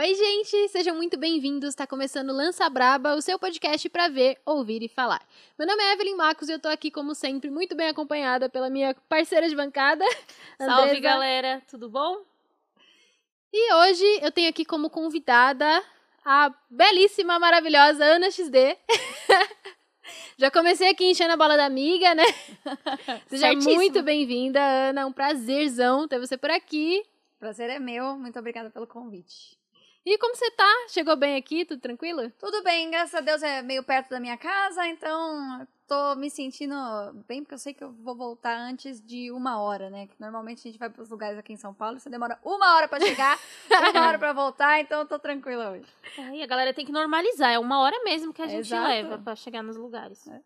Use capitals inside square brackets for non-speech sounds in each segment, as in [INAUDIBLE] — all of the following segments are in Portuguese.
Oi, gente, sejam muito bem-vindos. Está começando Lança Braba, o seu podcast para ver, ouvir e falar. Meu nome é Evelyn Marcos e eu tô aqui, como sempre, muito bem acompanhada pela minha parceira de bancada. [LAUGHS] Salve, Andresa. galera, tudo bom? E hoje eu tenho aqui como convidada a belíssima, maravilhosa Ana XD. [LAUGHS] Já comecei aqui enchendo a bola da amiga, né? [LAUGHS] Seja Certíssimo. muito bem-vinda, Ana. É um prazerzão ter você por aqui. Prazer é meu, muito obrigada pelo convite. E como você tá? Chegou bem aqui? Tudo tranquilo? Tudo bem, graças a Deus é meio perto da minha casa, então tô me sentindo bem, porque eu sei que eu vou voltar antes de uma hora, né? Que normalmente a gente vai para os lugares aqui em São Paulo, você demora uma hora para chegar, [LAUGHS] uma hora para voltar, então eu tô tranquila hoje. É, e a galera tem que normalizar, é uma hora mesmo que a gente Exato. leva pra chegar nos lugares. É.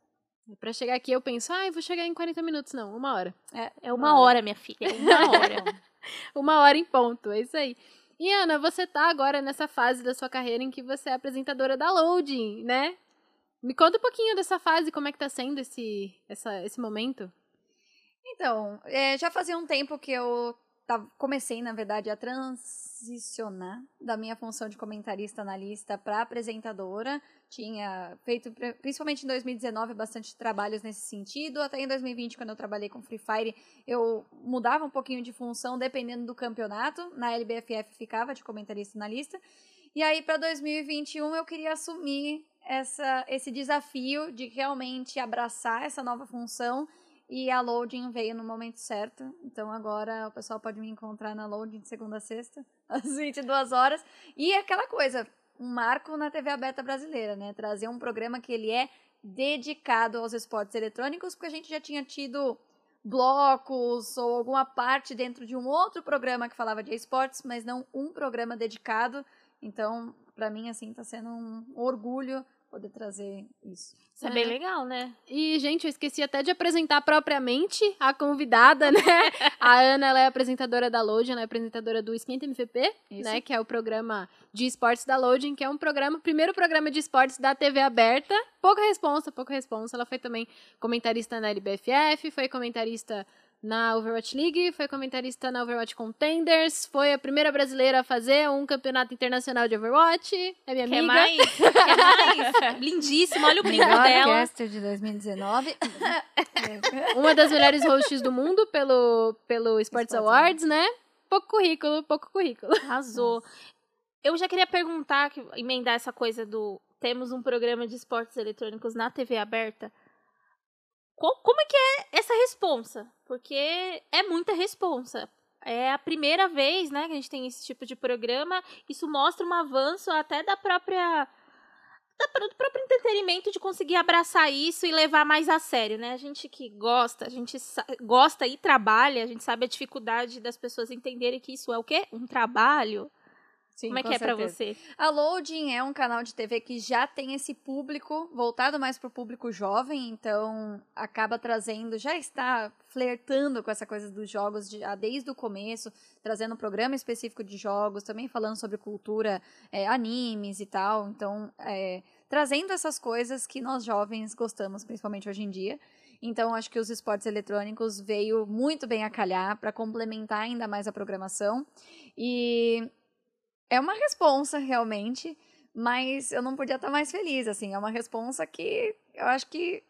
Pra chegar aqui eu penso, ah, eu vou chegar em 40 minutos. Não, uma hora. É uma hora, minha filha, é uma hora. [LAUGHS] Uma hora em ponto, é isso aí. E Ana, você tá agora nessa fase da sua carreira em que você é apresentadora da Loading, né? Me conta um pouquinho dessa fase, como é que tá sendo esse, essa, esse momento? Então, é, já fazia um tempo que eu tava- comecei, na verdade, a transicionar da minha função de comentarista analista para apresentadora. Tinha feito, pri- principalmente em 2019, bastante trabalhos nesse sentido. Até em 2020, quando eu trabalhei com Free Fire, eu mudava um pouquinho de função dependendo do campeonato. Na LBFF ficava de comentarista analista. E aí, para 2021, eu queria assumir essa, esse desafio de realmente abraçar essa nova função e a loading veio no momento certo. Então agora o pessoal pode me encontrar na loading de segunda a sexta, [LAUGHS] às 22 horas. E aquela coisa, um marco na TV aberta brasileira, né? Trazer um programa que ele é dedicado aos esportes eletrônicos, porque a gente já tinha tido blocos ou alguma parte dentro de um outro programa que falava de esportes, mas não um programa dedicado. Então, para mim, assim, tá sendo um orgulho poder trazer isso. Isso é bem legal, né? E, gente, eu esqueci até de apresentar propriamente a convidada, [LAUGHS] né? a Ana, ela é apresentadora da Loading, ela é apresentadora do Esquenta MVP, Isso. né? Que é o programa de esportes da Loading, que é um programa, primeiro programa de esportes da TV aberta. Pouca responsa, pouca responsa. Ela foi também comentarista na LBFF, foi comentarista na Overwatch League, foi comentarista na Overwatch Contenders, foi a primeira brasileira a fazer um campeonato internacional de Overwatch. É minha Quer amiga. mais? Quer mais? Lindíssimo, olha o brinco Melhor dela. caster de 2019. [LAUGHS] Uma das melhores hosts do mundo pelo, pelo Sports Sports Awards, né? Pouco currículo, pouco currículo. Arrasou. Eu já queria perguntar, que- emendar essa coisa do temos um programa de esportes eletrônicos na TV aberta. Como é que é essa responsa? Porque é muita responsa. É a primeira vez, né, que a gente tem esse tipo de programa. Isso mostra um avanço até da própria do próprio entretenimento de conseguir abraçar isso e levar mais a sério, né? A gente que gosta, a gente gosta e trabalha, a gente sabe a dificuldade das pessoas entenderem que isso é o quê? Um trabalho. Sim, Como é que é pra certeza. você? A Loading é um canal de TV que já tem esse público voltado mais para o público jovem, então acaba trazendo, já está flertando com essa coisa dos jogos de- ah, desde o começo, trazendo um programa específico de jogos, também falando sobre cultura, é, animes e tal. Então, é, trazendo essas coisas que nós jovens gostamos, principalmente hoje em dia. Então, acho que os esportes eletrônicos veio muito bem a calhar para complementar ainda mais a programação. E é uma responsa, realmente, mas eu não podia estar mais feliz, assim. É uma responsa que eu acho que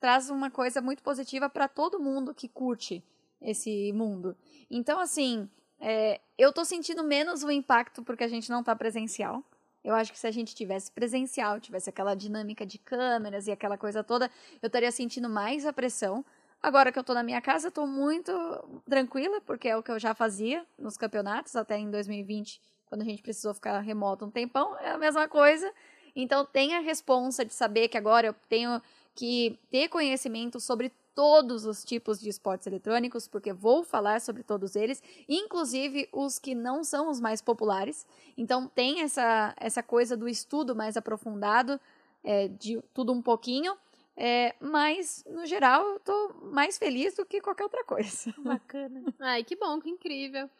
traz uma coisa muito positiva para todo mundo que curte esse mundo. Então, assim, é, eu tô sentindo menos o impacto porque a gente não tá presencial. Eu acho que se a gente tivesse presencial, tivesse aquela dinâmica de câmeras e aquela coisa toda, eu estaria sentindo mais a pressão. Agora que eu tô na minha casa, eu tô muito tranquila, porque é o que eu já fazia nos campeonatos, até em 2020, quando a gente precisou ficar remoto um tempão, é a mesma coisa. Então tem a responsa de saber que agora eu tenho que ter conhecimento sobre todos os tipos de esportes eletrônicos, porque vou falar sobre todos eles, inclusive os que não são os mais populares. Então tem essa, essa coisa do estudo mais aprofundado, é, de tudo um pouquinho. É, mas, no geral, eu tô mais feliz do que qualquer outra coisa. Bacana. [LAUGHS] Ai, que bom, que incrível.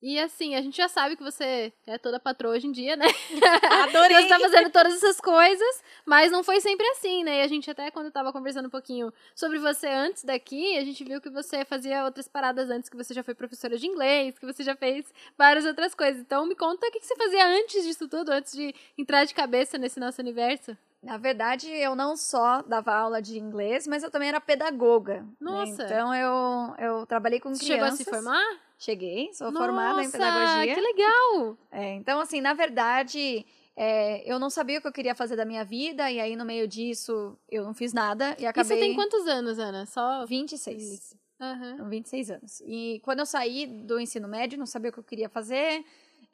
E assim, a gente já sabe que você é toda patroa hoje em dia, né? [LAUGHS] Adorei. Você tá fazendo todas essas coisas, mas não foi sempre assim, né? E a gente até quando tava conversando um pouquinho sobre você antes daqui, a gente viu que você fazia outras paradas antes, que você já foi professora de inglês, que você já fez várias outras coisas. Então me conta o que você fazia antes disso tudo, antes de entrar de cabeça nesse nosso universo. Na verdade, eu não só dava aula de inglês, mas eu também era pedagoga. né? Nossa. Então eu, eu trabalhei com Você chegou a crianças. se formar? Cheguei, sou formada em Nossa, pedagogia. que legal! É, então, assim, na verdade, é, eu não sabia o que eu queria fazer da minha vida, e aí no meio disso eu não fiz nada e E acabei. você tem quantos anos, Ana? Só 26. Isso. Aham. Com 26 anos. E quando eu saí do ensino médio, não sabia o que eu queria fazer.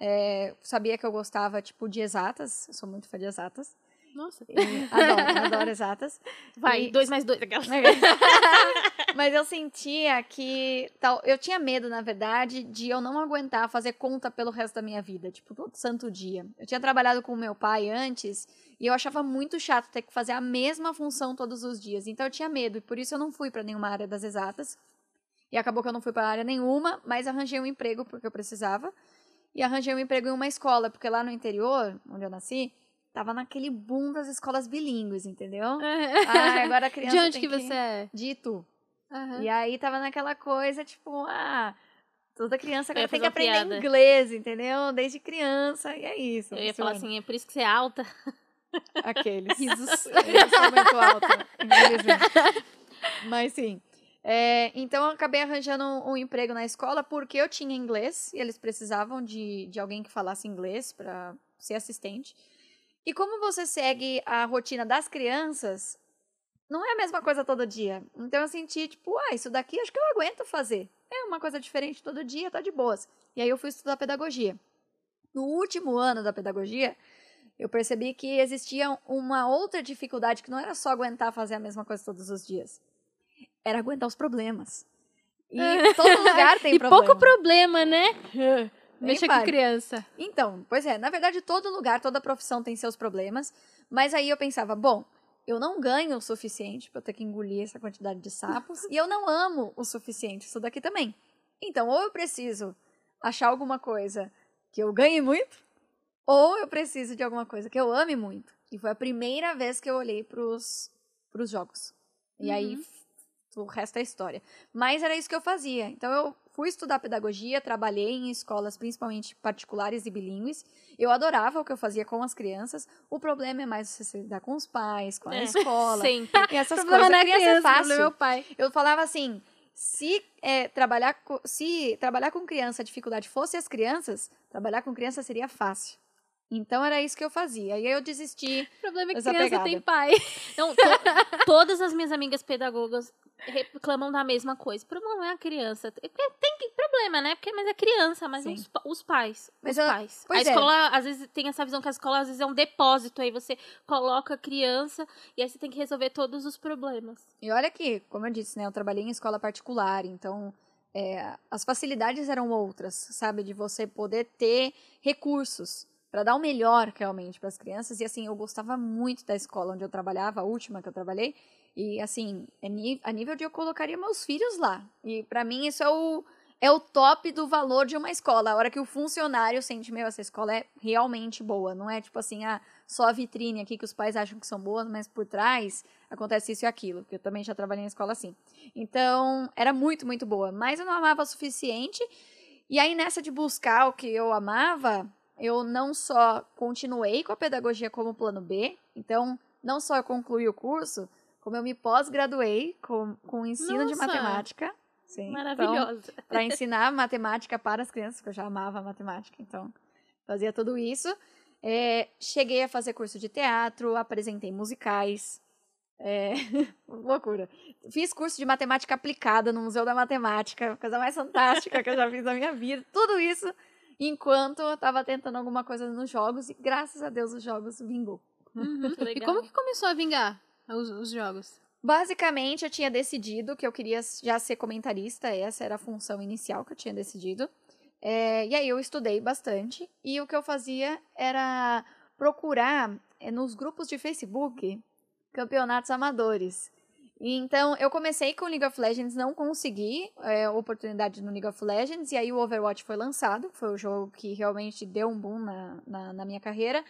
é, sabia que eu gostava, tipo, de exatas. Eu sou muito fã de exatas. Nossa. E adoro, adoro exatas. Vai, E- dois mais dois. [LAUGHS] Mas eu sentia que. Tal, eu tinha medo, na verdade, de eu não aguentar fazer conta pelo resto da minha vida. Tipo, todo santo dia. Eu tinha trabalhado com meu pai antes e eu achava muito chato ter que fazer a mesma função todos os dias. Então eu tinha medo e por isso eu não fui para nenhuma área das exatas. E acabou que eu não fui para área nenhuma, mas arranjei um emprego porque eu precisava. E arranjei um emprego em uma escola, porque lá no interior, onde eu nasci, tava naquele boom das escolas bilíngues, entendeu? [LAUGHS] Ah, agora a criança De onde tem que você é? De Itu. Aham. E aí tava naquela coisa, tipo, ah, toda criança agora tem que aprender piada. inglês, entendeu? Desde criança, e é isso. Eu ia falar assim, é por isso que você é alta. [LAUGHS] Aqueles. Risos. [LAUGHS] Eu muito alta, infelizmente. Mas sim. É, então eu acabei arranjando um, um emprego na escola porque eu tinha inglês e eles precisavam de, de alguém que falasse inglês para ser assistente. E como você segue a rotina das crianças, não é a mesma coisa todo dia. Então eu senti, tipo, ah, isso daqui acho que eu aguento fazer. É uma coisa diferente todo dia, tá de boas. E aí eu fui estudar pedagogia. No último ano da pedagogia, eu percebi que existia uma outra dificuldade que não era só aguentar fazer a mesma coisa todos os dias. Era aguentar os problemas. E [LAUGHS] todo lugar tem e problema. pouco problema, né? [LAUGHS] Mexer com criança. Então, pois é, na verdade todo lugar, toda profissão tem seus problemas, mas aí eu pensava, bom, eu não ganho o suficiente eu ter que engolir essa quantidade de sapos e eu não amo o suficiente isso daqui também. Então, ou eu preciso achar alguma coisa que eu ganhe muito, ou eu preciso de alguma coisa que eu ame muito. E foi a primeira vez que eu olhei pros, pros jogos. E aí f- o resto é história. Mas era isso que eu fazia. Então eu fui estudar pedagogia, trabalhei em escolas principalmente particulares e bilíngues. Eu adorava o que eu fazia com as crianças. O problema é mais você se lidar com os pais, com a É, escola. [LAUGHS] Sempre. E essas problema coisas. não é criança, criança, é o problema fácil. é o pai. Eu falava assim, se é, trabalhar co- se trabalhar com criança a dificuldade fosse as crianças, trabalhar com criança seria fácil. Então era isso que eu fazia. E aí eu desisti. O problema é que criança pegada. tem pai. [LAUGHS] Então, to- todas as minhas amigas pedagogas reclamam da mesma coisa. O problema não é a criança. Tem, tem que- problema, né? Porque, mas é criança, mas os, os pais. Mas os eu- pais. A é. escola, às vezes, tem essa visão que a escola, às vezes, é um depósito. Aí você coloca a criança e aí você tem que resolver todos os problemas. E olha que, como eu disse, né, eu trabalhei em escola particular, então é, as facilidades eram outras, sabe, de você poder ter recursos para dar o melhor realmente para as crianças. E assim, eu gostava muito da escola onde eu trabalhava, a última que eu trabalhei. E assim, é a nível de eu colocaria meus filhos lá. E para mim isso é o é o top do valor de uma escola. A hora que o funcionário sente, meu, essa escola é realmente boa. Não é tipo assim, ah, só a vitrine aqui que os pais acham que são boas, mas por trás acontece isso e aquilo. Porque eu também já trabalhei em escola assim. Então, era muito, muito boa. Mas eu não amava o suficiente. E aí, nessa de buscar o que eu amava, eu não só continuei com a pedagogia como plano B. Então, não só eu concluí o curso, como eu me pós-graduei com, com ensino de Nossa! matemática. Sim. Então, Maravilhosa. [LAUGHS] para ensinar matemática para as crianças, porque eu já amava matemática, então fazia tudo isso. É, cheguei a fazer curso de teatro, apresentei musicais. É, [LAUGHS] loucura. Fiz curso de matemática aplicada no Museu da Matemática, coisa mais fantástica que eu já fiz na minha vida. Tudo isso enquanto eu estava tentando alguma coisa nos jogos e graças a Deus os jogos vingou. Muito E como que começou a vingar os, os jogos? Basicamente, eu tinha decidido que eu queria já ser comentarista, essa era a função inicial que eu tinha decidido. É, e aí eu estudei bastante, e o que eu fazia era procurar é, nos grupos de Facebook campeonatos amadores. Então, eu comecei com League of Legends, não consegui é, oportunidade no League of Legends, e aí o Overwatch foi lançado, foi o jogo que realmente deu um boom na, na, na minha carreira.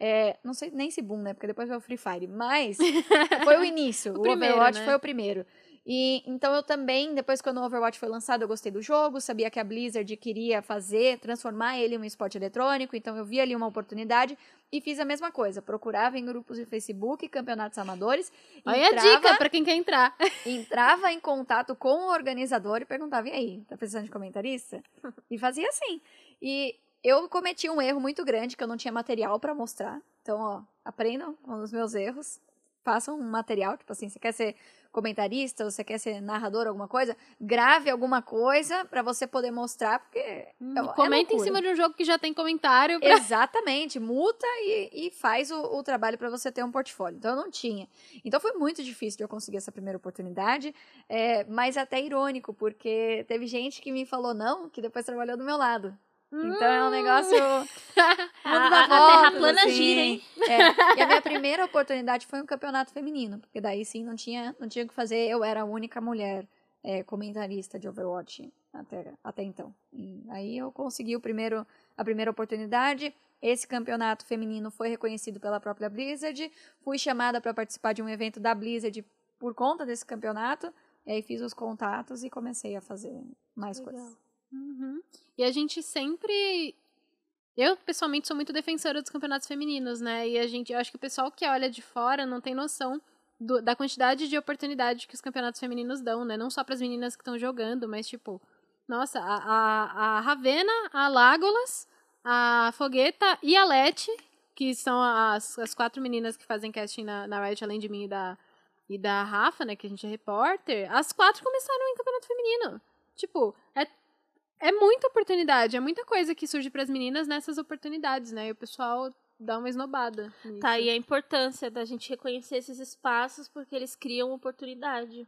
É, não sei nem se boom, né? Porque depois veio o Free Fire, mas [LAUGHS] foi o início. O o primeiro, Overwatch né? foi o primeiro. E então eu também, depois quando o Overwatch foi lançado, eu gostei do jogo, sabia que a Blizzard queria fazer, transformar ele em um esporte eletrônico, então eu vi ali uma oportunidade e fiz a mesma coisa. Procurava em grupos de Facebook, campeonatos amadores, Olha a entrava- dica pra quem quer entrar. [LAUGHS] entrava em contato com o organizador e perguntava: e aí, tá precisando de comentarista? E fazia assim. E eu cometi um erro muito grande que eu não tinha material pra mostrar. Então, ó, aprendam com os meus erros. Façam um material, tipo assim, você quer ser comentarista, você quer ser narrador, alguma coisa, grave alguma coisa pra você poder mostrar, porque é, é Comenta em loucura. cima de um jogo que já tem comentário. Pra... Exatamente, multa e, e faz o, o trabalho para você ter um portfólio. Então eu não tinha. Então foi muito difícil de eu conseguir essa primeira oportunidade, é, mas até irônico, porque teve gente que me falou não, que depois trabalhou do meu lado. Então é um negócio. A, [LAUGHS] mundo a- dá a terra voltas, plana assim. gira, hein? É, E a minha [LAUGHS] primeira oportunidade foi um campeonato feminino, porque daí sim não tinha, não tinha o que fazer. Eu era a única mulher é, comentarista de Overwatch até, até então. E aí eu consegui o primeiro, a primeira oportunidade. Esse campeonato feminino foi reconhecido pela própria Blizzard. Fui chamada para participar de um evento da Blizzard por conta desse campeonato. E aí fiz os contatos e comecei a fazer mais Legal. coisas. Uhum. E a gente sempre. Eu, pessoalmente, sou muito defensora dos campeonatos femininos, né? E a gente, eu acho que o pessoal que olha de fora não tem noção do- da quantidade de oportunidade que os campeonatos femininos dão, né? Não só para as meninas que estão jogando, mas tipo, nossa, a, a, a Ravena, a Lágolas, a Fogueta e a Leti, que são as, as quatro meninas que fazem casting na, na Riot, além de mim e da, e da Rafa, né? Que a gente é repórter, as quatro começaram em campeonato feminino. Tipo, é é muita oportunidade, é muita coisa que surge para as meninas nessas oportunidades, né? E o pessoal dá uma esnobada. nisso. Tá aí a importância da gente reconhecer esses espaços, porque eles criam oportunidade.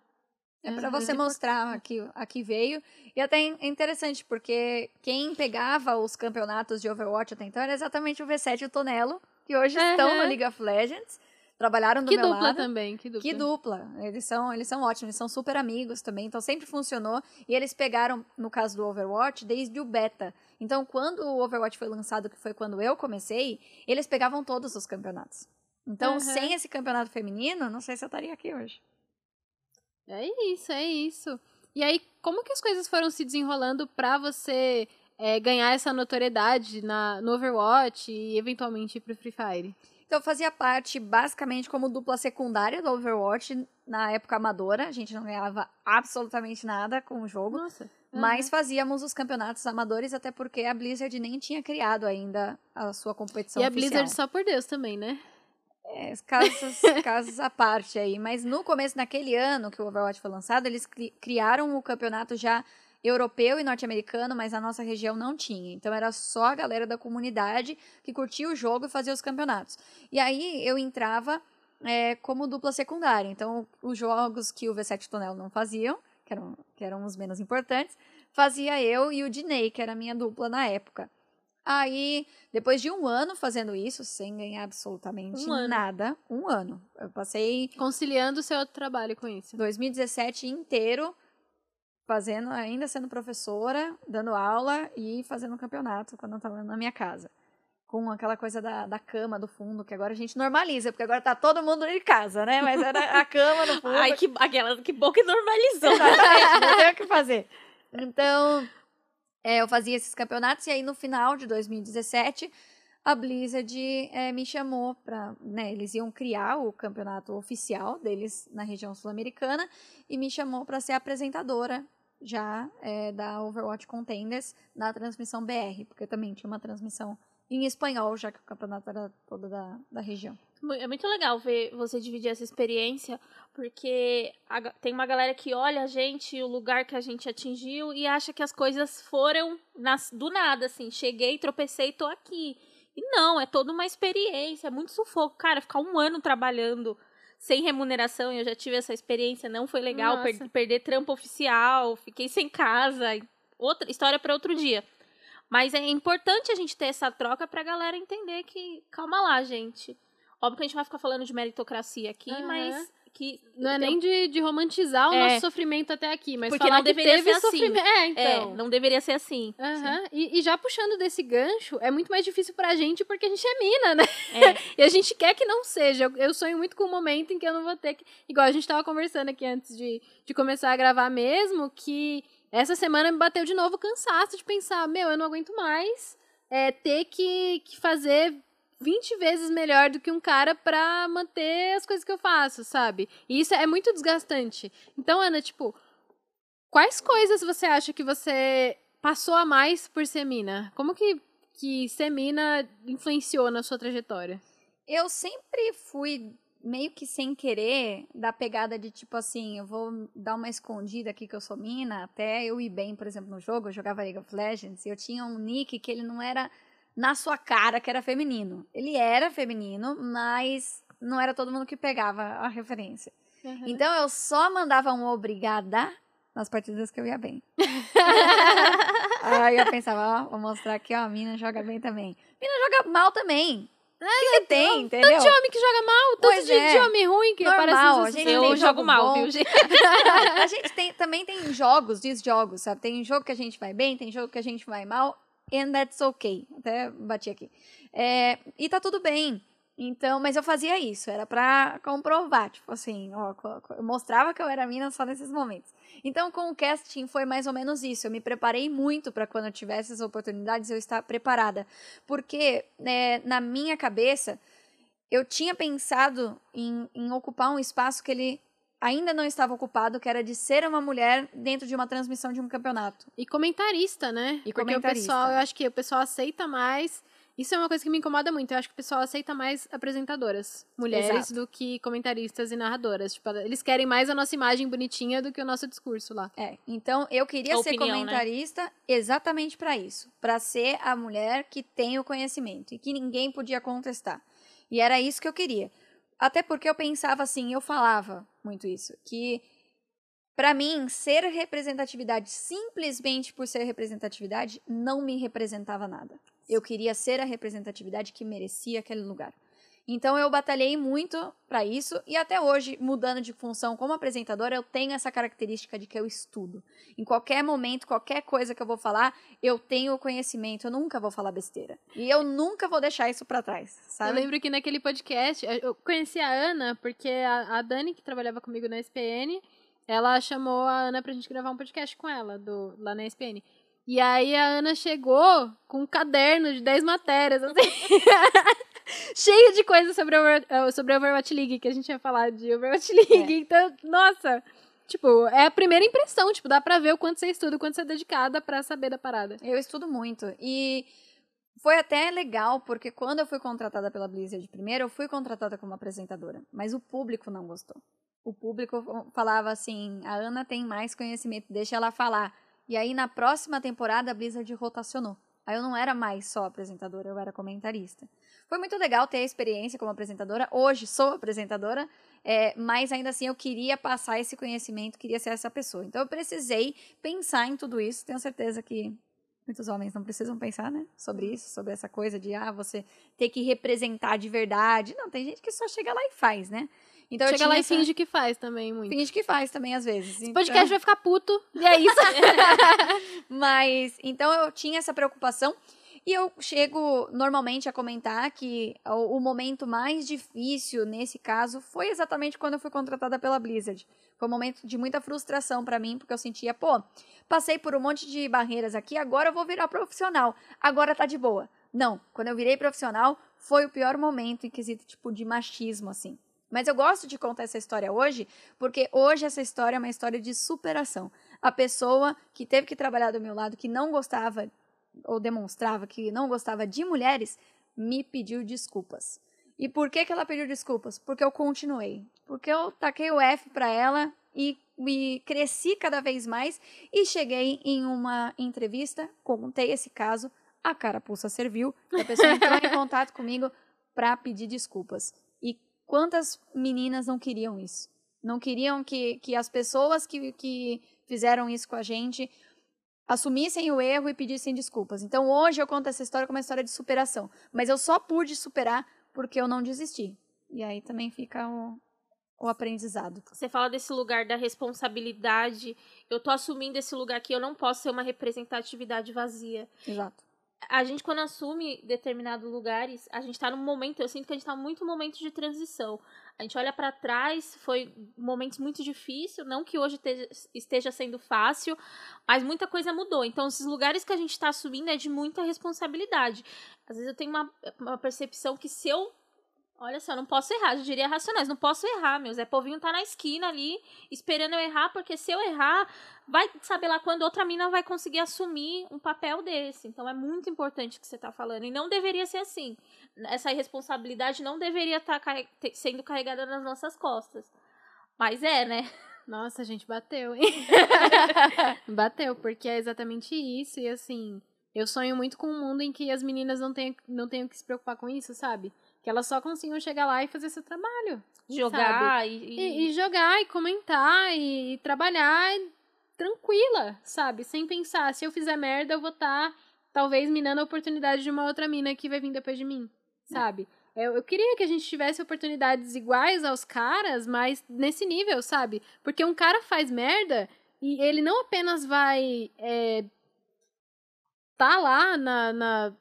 É É, para é você mostrar aqui, aqui veio. E até é interessante, porque quem pegava os campeonatos de Overwatch até então era exatamente o V7 e o Tonelo, que hoje estão no Aham. League of Legends. Trabalharam do Que meu dupla lado. também, que dupla. Que dupla. Eles são, eles são ótimos, eles são super amigos também, então sempre funcionou. E eles pegaram, no caso do Overwatch, desde o beta. Então, quando o Overwatch foi lançado, que foi quando eu comecei, eles pegavam todos os campeonatos. Então, Aham. sem esse campeonato feminino, não sei se eu estaria aqui hoje. É isso, é isso. E aí, como que as coisas foram se desenrolando pra você é, ganhar essa notoriedade na, no Overwatch e eventualmente ir pro Free Fire? Então, eu fazia parte basicamente como dupla secundária do Overwatch na época amadora. A gente não ganhava absolutamente nada com o jogo. Nossa. Mas fazíamos os campeonatos amadores, até porque a Blizzard nem tinha criado ainda a sua competição E a oficial. Blizzard só por Deus também, né? É, casos, [LAUGHS] casos à parte aí. Mas no começo, naquele ano que o Overwatch foi lançado, eles cri- criaram o campeonato já europeu e norte-americano, mas a nossa região não tinha. Então era só a galera da comunidade que curtia o jogo e fazia os campeonatos. E aí eu entrava é, como dupla secundária. Então os jogos que o V7 Tonel não faziam, que eram, que eram os menos importantes, fazia eu e o Dinei, que era a minha dupla na época. Aí, depois de um ano fazendo isso, sem ganhar absolutamente Um nada, um ano. Eu passei Conciliando o seu outro trabalho com isso. 2017 inteiro fazendo, ainda sendo professora, dando aula e fazendo um campeonato quando eu tava na minha casa. Com aquela coisa da, da cama do fundo, que agora a gente normaliza, porque agora tá todo mundo em casa, né? Mas era a cama no fundo. Ai, que, aquela, que bom que normalizou. Exatamente, não tem o que fazer. Então, é, eu fazia esses campeonatos e aí no final de 2017 a Blizzard é, me chamou para, né, eles iam criar o campeonato oficial deles na região sul-americana e me chamou para ser apresentadora já é, da Overwatch Contenders na transmissão BR, porque também tinha uma transmissão em espanhol, já que o campeonato era todo da, da região. É muito legal ver você dividir essa experiência, porque a tem uma galera que olha a gente, o lugar que a gente atingiu e acha que as coisas foram nas- do nada, assim. Cheguei, tropecei, tô aqui. E não, é toda uma experiência, é muito sufoco. Cara, ficar um ano trabalhando sem remuneração, eu já tive essa experiência, não foi legal. per- perder trampo oficial, fiquei sem casa. Outra história para outro dia. Mas é importante a gente ter essa troca pra galera entender que, calma lá, gente. Óbvio que a gente vai ficar falando de meritocracia aqui, Aham. mas que Não é tem- nem de, de romantizar o É. nosso sofrimento até aqui, mas Porque falar não que deveria teve ser assim. sofrimento. É, É, então. não deveria ser assim. Aham. E, e já puxando desse gancho, é muito mais difícil pra gente porque a gente é mina, né? É. [LAUGHS] E a gente quer que não seja. Eu, eu sonho muito com o momento em que eu não vou ter que. Igual a gente tava conversando aqui antes de, de começar a gravar mesmo, que essa semana me bateu de novo o cansaço de pensar: meu, eu não aguento mais é, ter que, que fazer 20 vezes melhor do que um cara pra manter as coisas que eu faço, sabe? E isso é muito desgastante. Então, Ana, tipo, quais coisas você acha que você passou a mais por ser mina? Como que, que ser mina influenciou na sua trajetória? Eu sempre fui meio que sem querer da pegada de tipo assim, eu vou dar uma escondida aqui que eu sou mina, até eu ir bem, por exemplo, no jogo, eu jogava League of Legends, e eu tinha um nick que ele não era na sua cara que era feminino. Ele era feminino, mas não era todo mundo que pegava a referência. Então eu só mandava um obrigada nas partidas que eu ia bem. [LAUGHS] Aí eu pensava, ó, vou mostrar aqui, ó, a mina joga bem também. Mina joga mal também. O que, que tem, entendeu? Tanto de homem que joga mal, tanto Pois de, é. de homem ruim que Normal, aparece nos gente Eu jogo jogo mal, viu, gente? [LAUGHS] a gente tem, também tem jogos, diz jogos, sabe? Tem jogo que a gente vai bem, tem jogo que a gente vai mal, and that's okay. Até bati aqui. É, e tá tudo bem. Então, mas eu fazia isso, era pra comprovar, tipo assim, ó, eu mostrava que eu era mina só nesses momentos. Então, com o casting foi mais ou menos isso. Eu me preparei muito pra quando eu tivesse as oportunidades eu estar preparada, porque né, na minha cabeça eu tinha pensado em, em ocupar um espaço que ele ainda não estava ocupado, que era de ser uma mulher dentro de uma transmissão de um campeonato. E comentarista, né? E Porque comentarista. o pessoal, eu acho que o pessoal aceita mais. Isso é uma coisa que me incomoda muito. Eu acho que o pessoal aceita mais apresentadoras, mulheres, Exato. do que comentaristas e narradoras. Tipo, eles querem mais a nossa imagem bonitinha do que o nosso discurso lá. É, então eu queria A ser opinião, né? comentarista exatamente para isso, para ser a mulher que tem o conhecimento e que ninguém podia contestar. E era isso que eu queria. Até porque eu pensava assim, eu falava muito isso, que para mim ser representatividade simplesmente por ser representatividade não me representava nada. Eu queria ser a representatividade que merecia aquele lugar. Então eu batalhei muito para isso e até hoje, mudando de função como apresentadora, eu tenho essa característica de que eu estudo. Em qualquer momento, qualquer coisa que eu vou falar, eu tenho o conhecimento, eu nunca vou falar besteira. E eu nunca vou deixar isso para trás, sabe? Eu lembro que naquele podcast, eu conheci a Ana, porque a, a Dani, que trabalhava comigo na SPN, ela chamou a Ana pra gente gravar um podcast com ela, do, lá na SPN. E aí a Ana chegou com um caderno de 10 matérias, assim. [LAUGHS] [LAUGHS] cheio de coisa sobre, Over, eh, sobre Overwatch League, que a gente ia falar de Overwatch [LAUGHS] League. Então, nossa, tipo, é a primeira impressão, tipo, dá pra ver o quanto você estuda, o quanto você é dedicada pra saber da parada. Eu estudo muito. E foi até legal, porque quando eu fui contratada pela Blizzard primeiro, eu fui contratada como apresentadora. Mas o público não gostou. O público falava assim: a Ana tem mais conhecimento, deixa ela falar. E aí, na próxima temporada, a Blizzard rotacionou. Aí eu não era mais só apresentadora, eu era comentarista. Foi muito legal ter a experiência como apresentadora. Hoje sou apresentadora, é, mas ainda assim eu queria passar esse conhecimento, queria ser essa pessoa. Então eu precisei pensar em tudo isso. Tenho certeza que muitos homens não precisam pensar, né? Sobre isso, sobre essa coisa de ah, você ter que representar de verdade. Não, tem gente que só chega lá e faz, né? Então Chega lá e essa... finge que faz também muito. finge que faz também às vezes. Esse Então- podcast vai ficar puto, e é isso. [LAUGHS] Mas então eu tinha essa preocupação e eu chego normalmente a comentar que o, momento mais difícil nesse caso foi exatamente quando eu fui contratada pela Blizzard. Foi um momento de muita frustração pra mim, porque eu sentia, pô, passei por um monte de barreiras aqui, agora eu vou virar profissional. Agora tá de boa. Não, quando eu virei profissional, foi o pior momento em quesito tipo de machismo assim. Mas eu gosto de contar essa história hoje, porque hoje essa história é uma história de superação. A pessoa que teve que trabalhar do meu lado, que não gostava ou demonstrava que não gostava de mulheres, me pediu desculpas. E por que, que ela pediu desculpas? Porque eu continuei. Porque eu taquei o F para ela e me cresci cada vez mais e cheguei em uma entrevista, contei esse caso, a carapuça serviu, a pessoa entrou em [LAUGHS] contato comigo para pedir desculpas. E quantas meninas não queriam isso? Não queriam que, que as pessoas que, que fizeram isso com a gente assumissem o erro e pedissem desculpas. Então hoje eu conto essa história como uma história de superação. Mas eu só pude superar porque eu não desisti. E aí também fica o, o aprendizado. Você fala desse lugar da responsabilidade. Eu tô assumindo esse lugar que eu não posso ser uma representatividade vazia. Exato. A gente, quando assume determinados lugares, a gente tá num momento, eu sinto que a gente tá muito momento de transição. A gente olha para trás, foi momentos muito difíceis, não que hoje esteja sendo fácil, mas muita coisa mudou. Então, esses lugares que a gente está assumindo é de muita responsabilidade. Às vezes eu tenho uma, uma percepção que se eu Olha só, não posso errar, eu diria racionais, não posso errar, meu. Zé Povinho tá na esquina ali, esperando eu errar, porque se eu errar, vai saber lá quando outra mina vai conseguir assumir um papel desse. Então é muito importante o que você tá falando. E não deveria ser assim. Essa responsabilidade não deveria estar tá sendo carregada nas nossas costas. Mas é, né? Nossa, a gente bateu, hein? [LAUGHS] bateu, porque é exatamente isso. E assim, eu sonho muito com um mundo em que as meninas não tenham, não tenham que se preocupar com isso, sabe? Que elas só consigam chegar lá e fazer seu trabalho. Jogar e, e... e, jogar e comentar e, trabalhar tranquila, sabe? Sem pensar, se eu fizer merda, eu vou estar, tá, talvez, minando a oportunidade de uma outra mina que vai vir depois de mim, sabe? Eu, eu, queria que a gente tivesse oportunidades iguais aos caras, mas nesse nível, sabe? Porque um cara faz merda e ele não apenas vai é, tá lá na, na,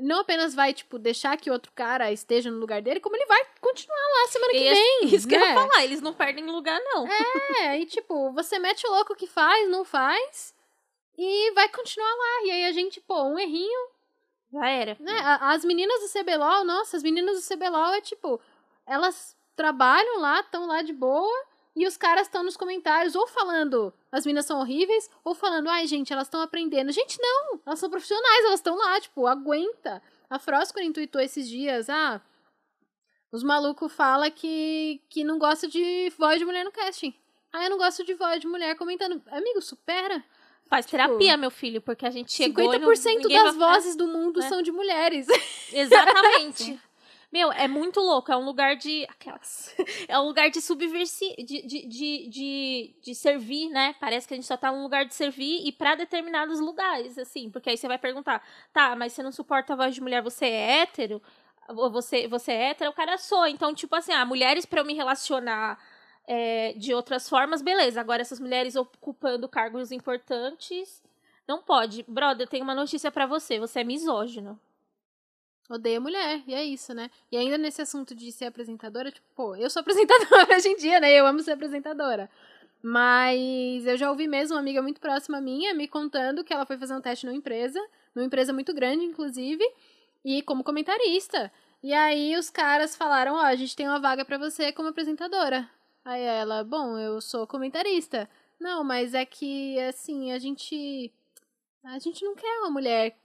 Não apenas vai, tipo, deixar que outro cara esteja no lugar dele, como ele vai continuar lá semana que e vem. [LAUGHS] Isso né? que eu ia né? falar, eles não perdem lugar, não. É, e tipo, você mete o louco que faz, não faz, e vai continuar lá. E aí a gente, pô, um errinho. Já era. Né? As meninas do CBLOL, nossa, as meninas do CBLOL é tipo, elas trabalham lá, estão lá de boa e os caras estão nos comentários ou falando as minas são horríveis, ou falando, ai, gente, elas estão aprendendo. Gente, não! Elas são profissionais, elas estão lá, tipo, aguenta. A Froscor intuitou esses dias, ah, os malucos falam que, que não gosta de voz de mulher no casting. Ah, eu não gosto de voz de mulher comentando. Amigo, supera. Faz tipo, terapia, meu filho, porque a gente chegou 50% não, das vozes do mundo é. são de mulheres. Exatamente. [LAUGHS] Meu, é muito louco. É um lugar de. Aquelas. [LAUGHS] É um lugar de subversi. De, de, de, de, de servir, né? Parece que a gente só tá num lugar de servir e para determinados lugares, assim. Porque aí você vai perguntar, tá, mas você não suporta a voz de mulher, você é hétero? Você, você é hétero? O cara sou. Então, tipo assim, ah, mulheres para eu me relacionar. É, de outras formas, beleza. Agora, essas mulheres ocupando cargos importantes, não pode. Brother, eu tenho uma notícia para você. Você é misógino odeia mulher, e é isso, né? E ainda nesse assunto de ser apresentadora, tipo, pô, eu sou [LAUGHS] apresentadora hoje em dia, né? Eu amo ser apresentadora. Mas eu já ouvi mesmo uma amiga muito próxima minha me contando que ela foi fazer um teste numa empresa, numa empresa muito grande, inclusive, e como comentarista. E aí os caras falaram, ó, oh, a gente tem uma vaga para você como apresentadora. Aí ela, bom, eu sou comentarista. Não, mas é que, assim, a gente. A gente não quer uma mulher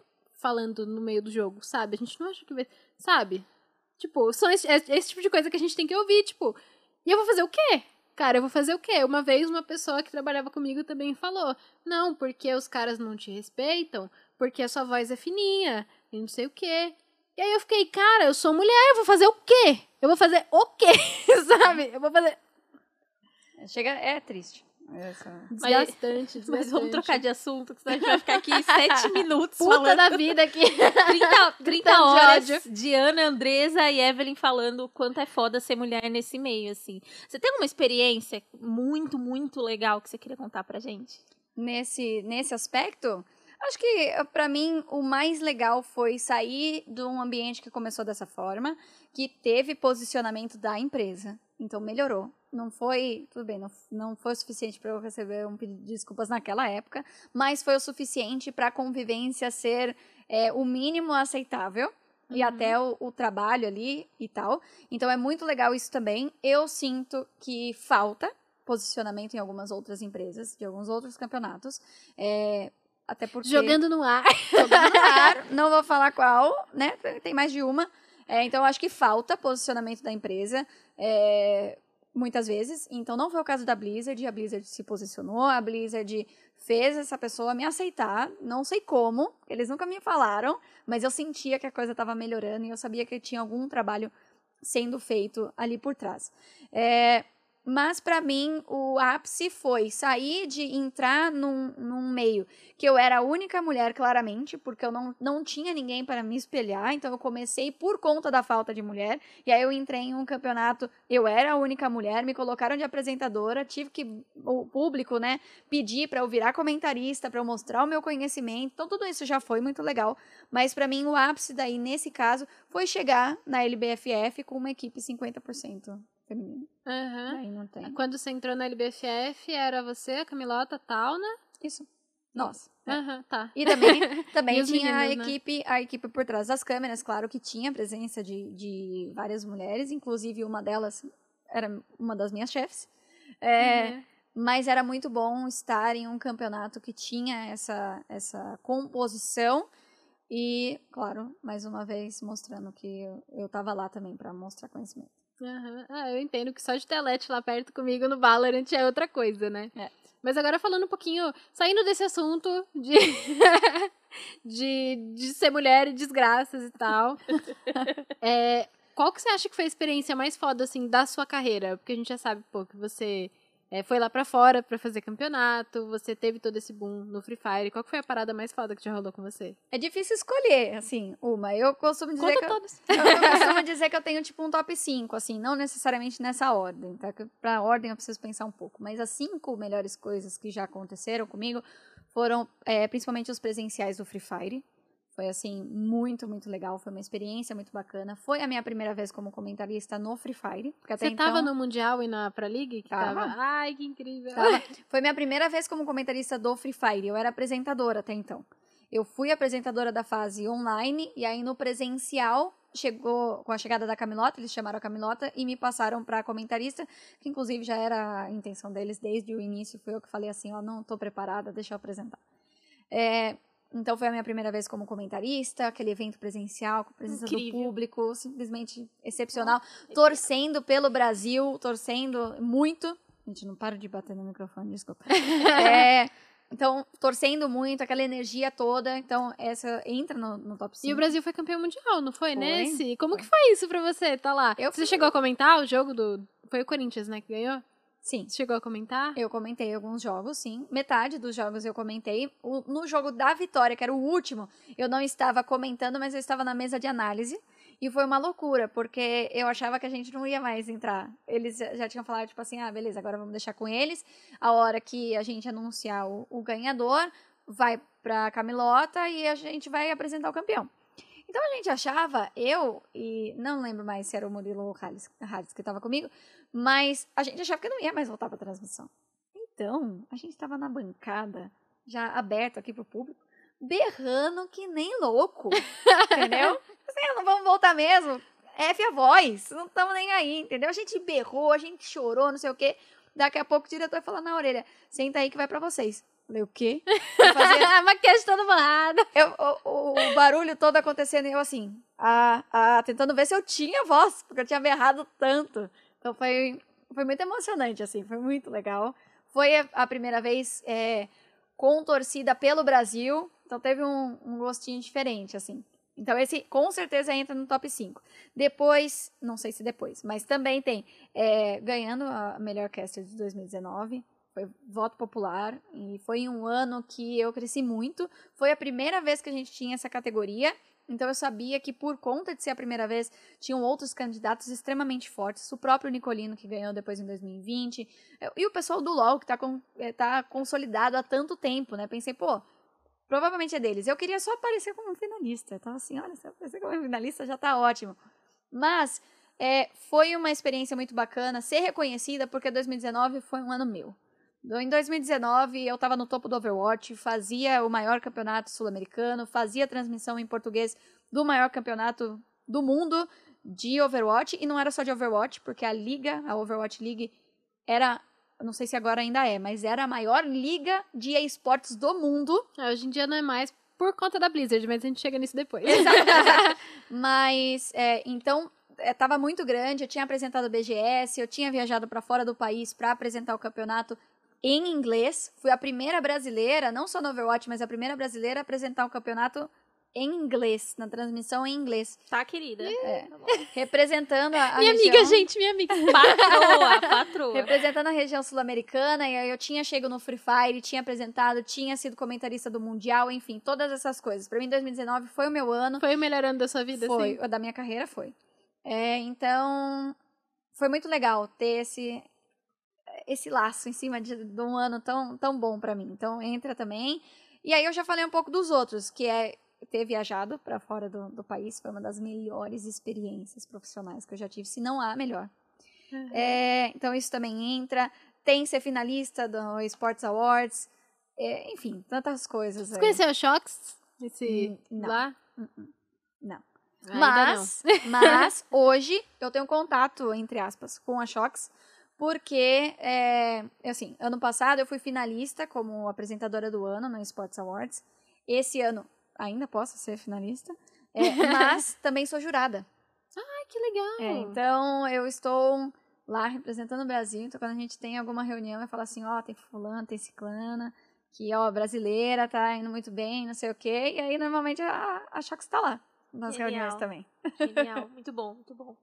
falando no meio do jogo, sabe? A gente não acha que vai. Sabe? Tipo, são esse, é esse tipo de coisa que a gente tem que ouvir, tipo. E eu vou fazer o quê? Cara, eu vou fazer o quê? Uma vez uma pessoa que trabalhava comigo também falou: Não, porque os caras não te respeitam, porque a sua voz é fininha, e não sei o quê. E aí eu fiquei, cara, eu sou mulher, eu vou fazer o quê? Eu vou fazer o quê? [LAUGHS] Sabe? Eu vou fazer. Chega, é triste. Essa... Desgastante, desgastante. [LAUGHS] Mas vamos trocar de assunto, que senão a gente vai ficar aqui [LAUGHS] sete minutos Puta falando. da vida aqui. [LAUGHS] 30, 30 horas de, de Ana, Andresa e Evelyn falando o quanto é foda ser mulher nesse meio, assim. Você tem alguma experiência muito, muito legal que você queria contar pra gente? Nesse, nesse aspecto? Acho que, para mim, o mais legal foi sair de um ambiente que começou dessa forma, que teve posicionamento da empresa. Então, melhorou não foi, tudo bem, não, não foi o suficiente para eu receber um pedido de desculpas naquela época, mas foi o suficiente para a convivência ser é, o mínimo aceitável uhum. e até o, o, trabalho ali e tal. Então é muito legal isso também. Eu sinto que falta posicionamento em algumas outras empresas, de alguns outros campeonatos. É, até porque. Jogando no ar. Jogando no ar. [LAUGHS] não vou falar qual, né? Tem mais de uma. É, então, acho que falta posicionamento da empresa. É, muitas vezes. Então não foi o caso da Blizzard, a Blizzard se posicionou, a Blizzard fez essa pessoa me aceitar, não sei como, eles nunca me falaram, mas eu sentia que a coisa estava melhorando e eu sabia que tinha algum trabalho sendo feito ali por trás. É, mas pra mim o ápice foi sair de entrar num, num meio que eu era a única mulher, claramente, porque eu não, não tinha ninguém para me espelhar, então eu comecei por conta da falta de mulher, e aí eu entrei em um campeonato, eu era a única mulher, me colocaram de apresentadora, tive que, o público, né, pedir para eu virar comentarista, para eu mostrar o meu conhecimento, então tudo isso já foi muito legal, mas para mim o ápice daí, nesse caso, foi chegar na LBFF com uma equipe 50% feminina. Aham. Aí não tem. Quando você entrou na LBFF, era você, a Camilota, tal, né? Isso. Nossa. É. Aham, tá. E também, [LAUGHS] também E tinha a meninos, né? equipe, a equipe por trás das câmeras, claro que tinha presença de, de várias mulheres, inclusive uma delas era uma das minhas chefes. É, Uhum. Mas era muito bom estar em um campeonato que tinha essa, essa composição e, claro, mais uma vez mostrando que eu, eu tava lá também para mostrar conhecimento. Aham. Ah, eu entendo que só de telete lá perto comigo no Valorant é outra coisa, né? É. Mas agora falando um pouquinho, saindo desse assunto de, [LAUGHS] de, de ser mulher e desgraças e tal, [LAUGHS] é, qual que você acha que foi a experiência mais foda, assim, da sua carreira? Porque a gente já sabe, pô, que você é, foi lá pra fora pra fazer campeonato, você teve todo esse boom no Free Fire. Qual foi a parada mais foda que já rolou com você? É difícil escolher, assim, uma. Eu costumo dizer Conta que eu, todas. Eu, [LAUGHS] eu costumo dizer que eu tenho, tipo, um top 5, assim, não necessariamente nessa ordem, tá? Pra ordem eu preciso pensar um pouco. Mas as cinco melhores coisas que já aconteceram comigo foram, é, principalmente os presenciais do Free Fire. Foi, assim, muito, muito legal. Foi uma experiência muito bacana. Foi a minha primeira vez como comentarista no Free Fire. Porque Você tava então, no Mundial e na Pra League? Que Tava. tava? Ai, que incrível. Tava- [LAUGHS] Foi minha primeira vez como comentarista do Free Fire. Eu era apresentadora até então. Eu fui apresentadora da fase online e aí no presencial chegou com a chegada da Camilota, eles chamaram a Camilota e me passaram para comentarista, que inclusive já era a intenção deles desde o início. Foi eu que falei assim, ó, não tô preparada, deixa eu apresentar. É, então foi a minha primeira vez como comentarista, aquele evento presencial com a presença Incrível. do público, simplesmente excepcional, torcendo pelo Brasil, torcendo muito. Gente, não paro de bater no microfone, desculpa. [LAUGHS] É, [LAUGHS] então, torcendo muito, aquela energia toda. Então, essa entra no, no top 5. E o Brasil foi campeão mundial, não foi, Foi. nesse? Como Foi. que foi isso pra você, tá lá? Eu você fui- chegou a comentar o jogo do... Foi o Corinthians, né, que ganhou? Sim. Você chegou a comentar? Eu comentei alguns jogos, sim. Metade dos jogos eu comentei. O- no jogo da vitória, que era o último, eu não estava comentando, mas eu estava na mesa de análise. E foi uma loucura, porque eu achava que a gente não ia mais entrar. Eles já já tinham falado, tipo assim, ah, beleza, agora vamos deixar com eles. A hora que a gente anunciar o, o ganhador, vai pra Camilota e a gente vai apresentar o campeão. Então a gente achava, eu e não lembro mais se era o Murilo Halles, Halles que estava comigo, mas a gente achava que não ia mais voltar pra transmissão. Então, a gente tava na bancada, já aberto aqui pro público, berrando que nem louco. [LAUGHS] entendeu? Assim, "Ah, não vamos voltar mesmo. F a voz, não estamos nem aí, entendeu? A gente berrou, a gente chorou, não sei o quê. Daqui a pouco o diretor falou na orelha: senta aí que vai pra vocês. Falei, o quê? Fazia- [LAUGHS] Ah, maquiagem toda borrada. eu- o, o barulho todo acontecendo e eu assim, ah, ah, tentando ver se eu tinha voz, porque eu tinha berrado tanto. Então foi, foi muito emocionante, assim, foi muito legal. Foi a, primeira vez é, com torcida pelo Brasil, então teve um, um gostinho diferente, assim. Então esse com certeza entra no top 5. Depois, não sei se depois, mas também tem é, ganhando a melhor caster de 2019. Foi voto popular e foi um ano que eu cresci muito. Foi a primeira vez que a gente tinha essa categoria. Então eu sabia que por conta de ser a primeira vez, tinham outros candidatos extremamente fortes. O próprio Nicolino, que ganhou depois em 2020. E o pessoal do LoL, que tá, com, eh, tá consolidado há tanto tempo, né? Pensei, pô, provavelmente é deles. Eu queria só aparecer como finalista. Eu tava assim, olha, se eu aparecer como finalista já tá ótimo. Mas é, foi uma experiência muito bacana ser reconhecida, porque 2019 foi um ano meu. Em 2019, eu estava no topo do Overwatch, fazia o maior campeonato sul-americano, fazia transmissão em português do maior campeonato do mundo de Overwatch, e não era só de Overwatch, porque a liga, a Overwatch League, era, não sei se agora ainda é, mas era a maior liga de esportes do mundo. Ah, Hoje em dia não é mais por conta da Blizzard, mas a gente chega nisso depois. [LAUGHS] Mas, é, então, estava muito grande. Eu tinha apresentado o BGS, eu tinha viajado para fora do país para apresentar o campeonato em inglês. Fui a primeira brasileira, não só no Overwatch, mas a primeira brasileira a apresentar o campeonato em inglês, na transmissão em inglês, Tá, querida? É. Tá representando a, a Minha região, amiga, gente, minha amiga. [LAUGHS] Patroa, patroa. representando a região sul-americana, e aí eu tinha chego no Free Fire, tinha apresentado, tinha sido comentarista do Mundial, enfim, todas essas coisas. Pra mim, 2019 foi o meu ano. Foi o melhor ano da sua vida, Foi, assim? o da minha carreira foi. É, então, foi muito legal ter esse esse laço em cima de, de um ano tão, tão bom pra mim. Então, entra também. E aí eu já falei um pouco dos outros, que é ter viajado pra fora do, do país. Foi uma das melhores experiências profissionais que eu já tive, se não a melhor. Uhum. É, então, isso também entra. Tem ser finalista do Sports Awards. É, enfim, tantas coisas. Você aí. conheceu a Shox? Esse Hum, não. lá? Não. Ainda Mas, mas hoje eu tenho contato, entre aspas, com a Shox, porque, é, assim, ano passado eu fui finalista como apresentadora do ano no Sports Awards. Esse ano ainda posso ser finalista, é, [LAUGHS] mas também sou jurada. Ai, que legal. É, então eu estou lá representando o Brasil. Então quando a gente tem alguma reunião, eu falo assim, ó, tem fulano, tem ciclana, que, ó, brasileira, tá indo muito bem, não sei o quê. E aí normalmente a, a Shox tá lá nas Genial. reuniões também. Genial. Muito bom, muito bom.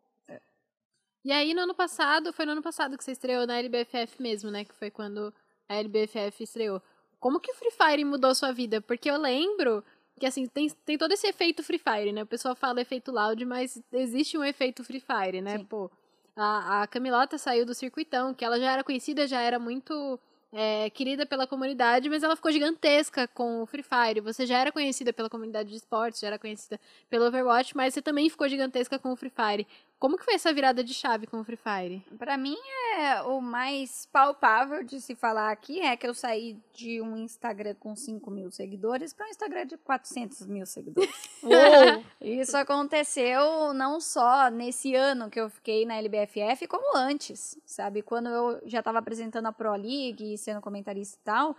E aí, no ano passado, foi no ano passado que você estreou na LBFF mesmo, né? Que foi quando a LBFF estreou. Como que o Free Fire mudou sua vida? Porque eu lembro que, assim, tem, tem todo esse efeito Free Fire, né? O pessoal fala efeito loud, mas existe um efeito Free Fire, né? Sim. Pô, a, a Camilota saiu do circuitão, que ela já era conhecida, já era muito é, querida pela comunidade, mas ela ficou gigantesca com o Free Fire. Você já era conhecida pela comunidade de esportes, já era conhecida pelo Overwatch, mas você também ficou gigantesca com o Free Fire. Como que foi essa virada de chave com o Free Fire? Pra mim, é o mais palpável de se falar aqui é que eu saí de um Instagram com 5 mil seguidores para um Instagram de 400 mil seguidores. [LAUGHS] [LAUGHS] Isso aconteceu não só nesse ano que eu fiquei na LBFF, como antes, sabe? Quando eu já estava apresentando a Pro League e sendo comentarista e tal,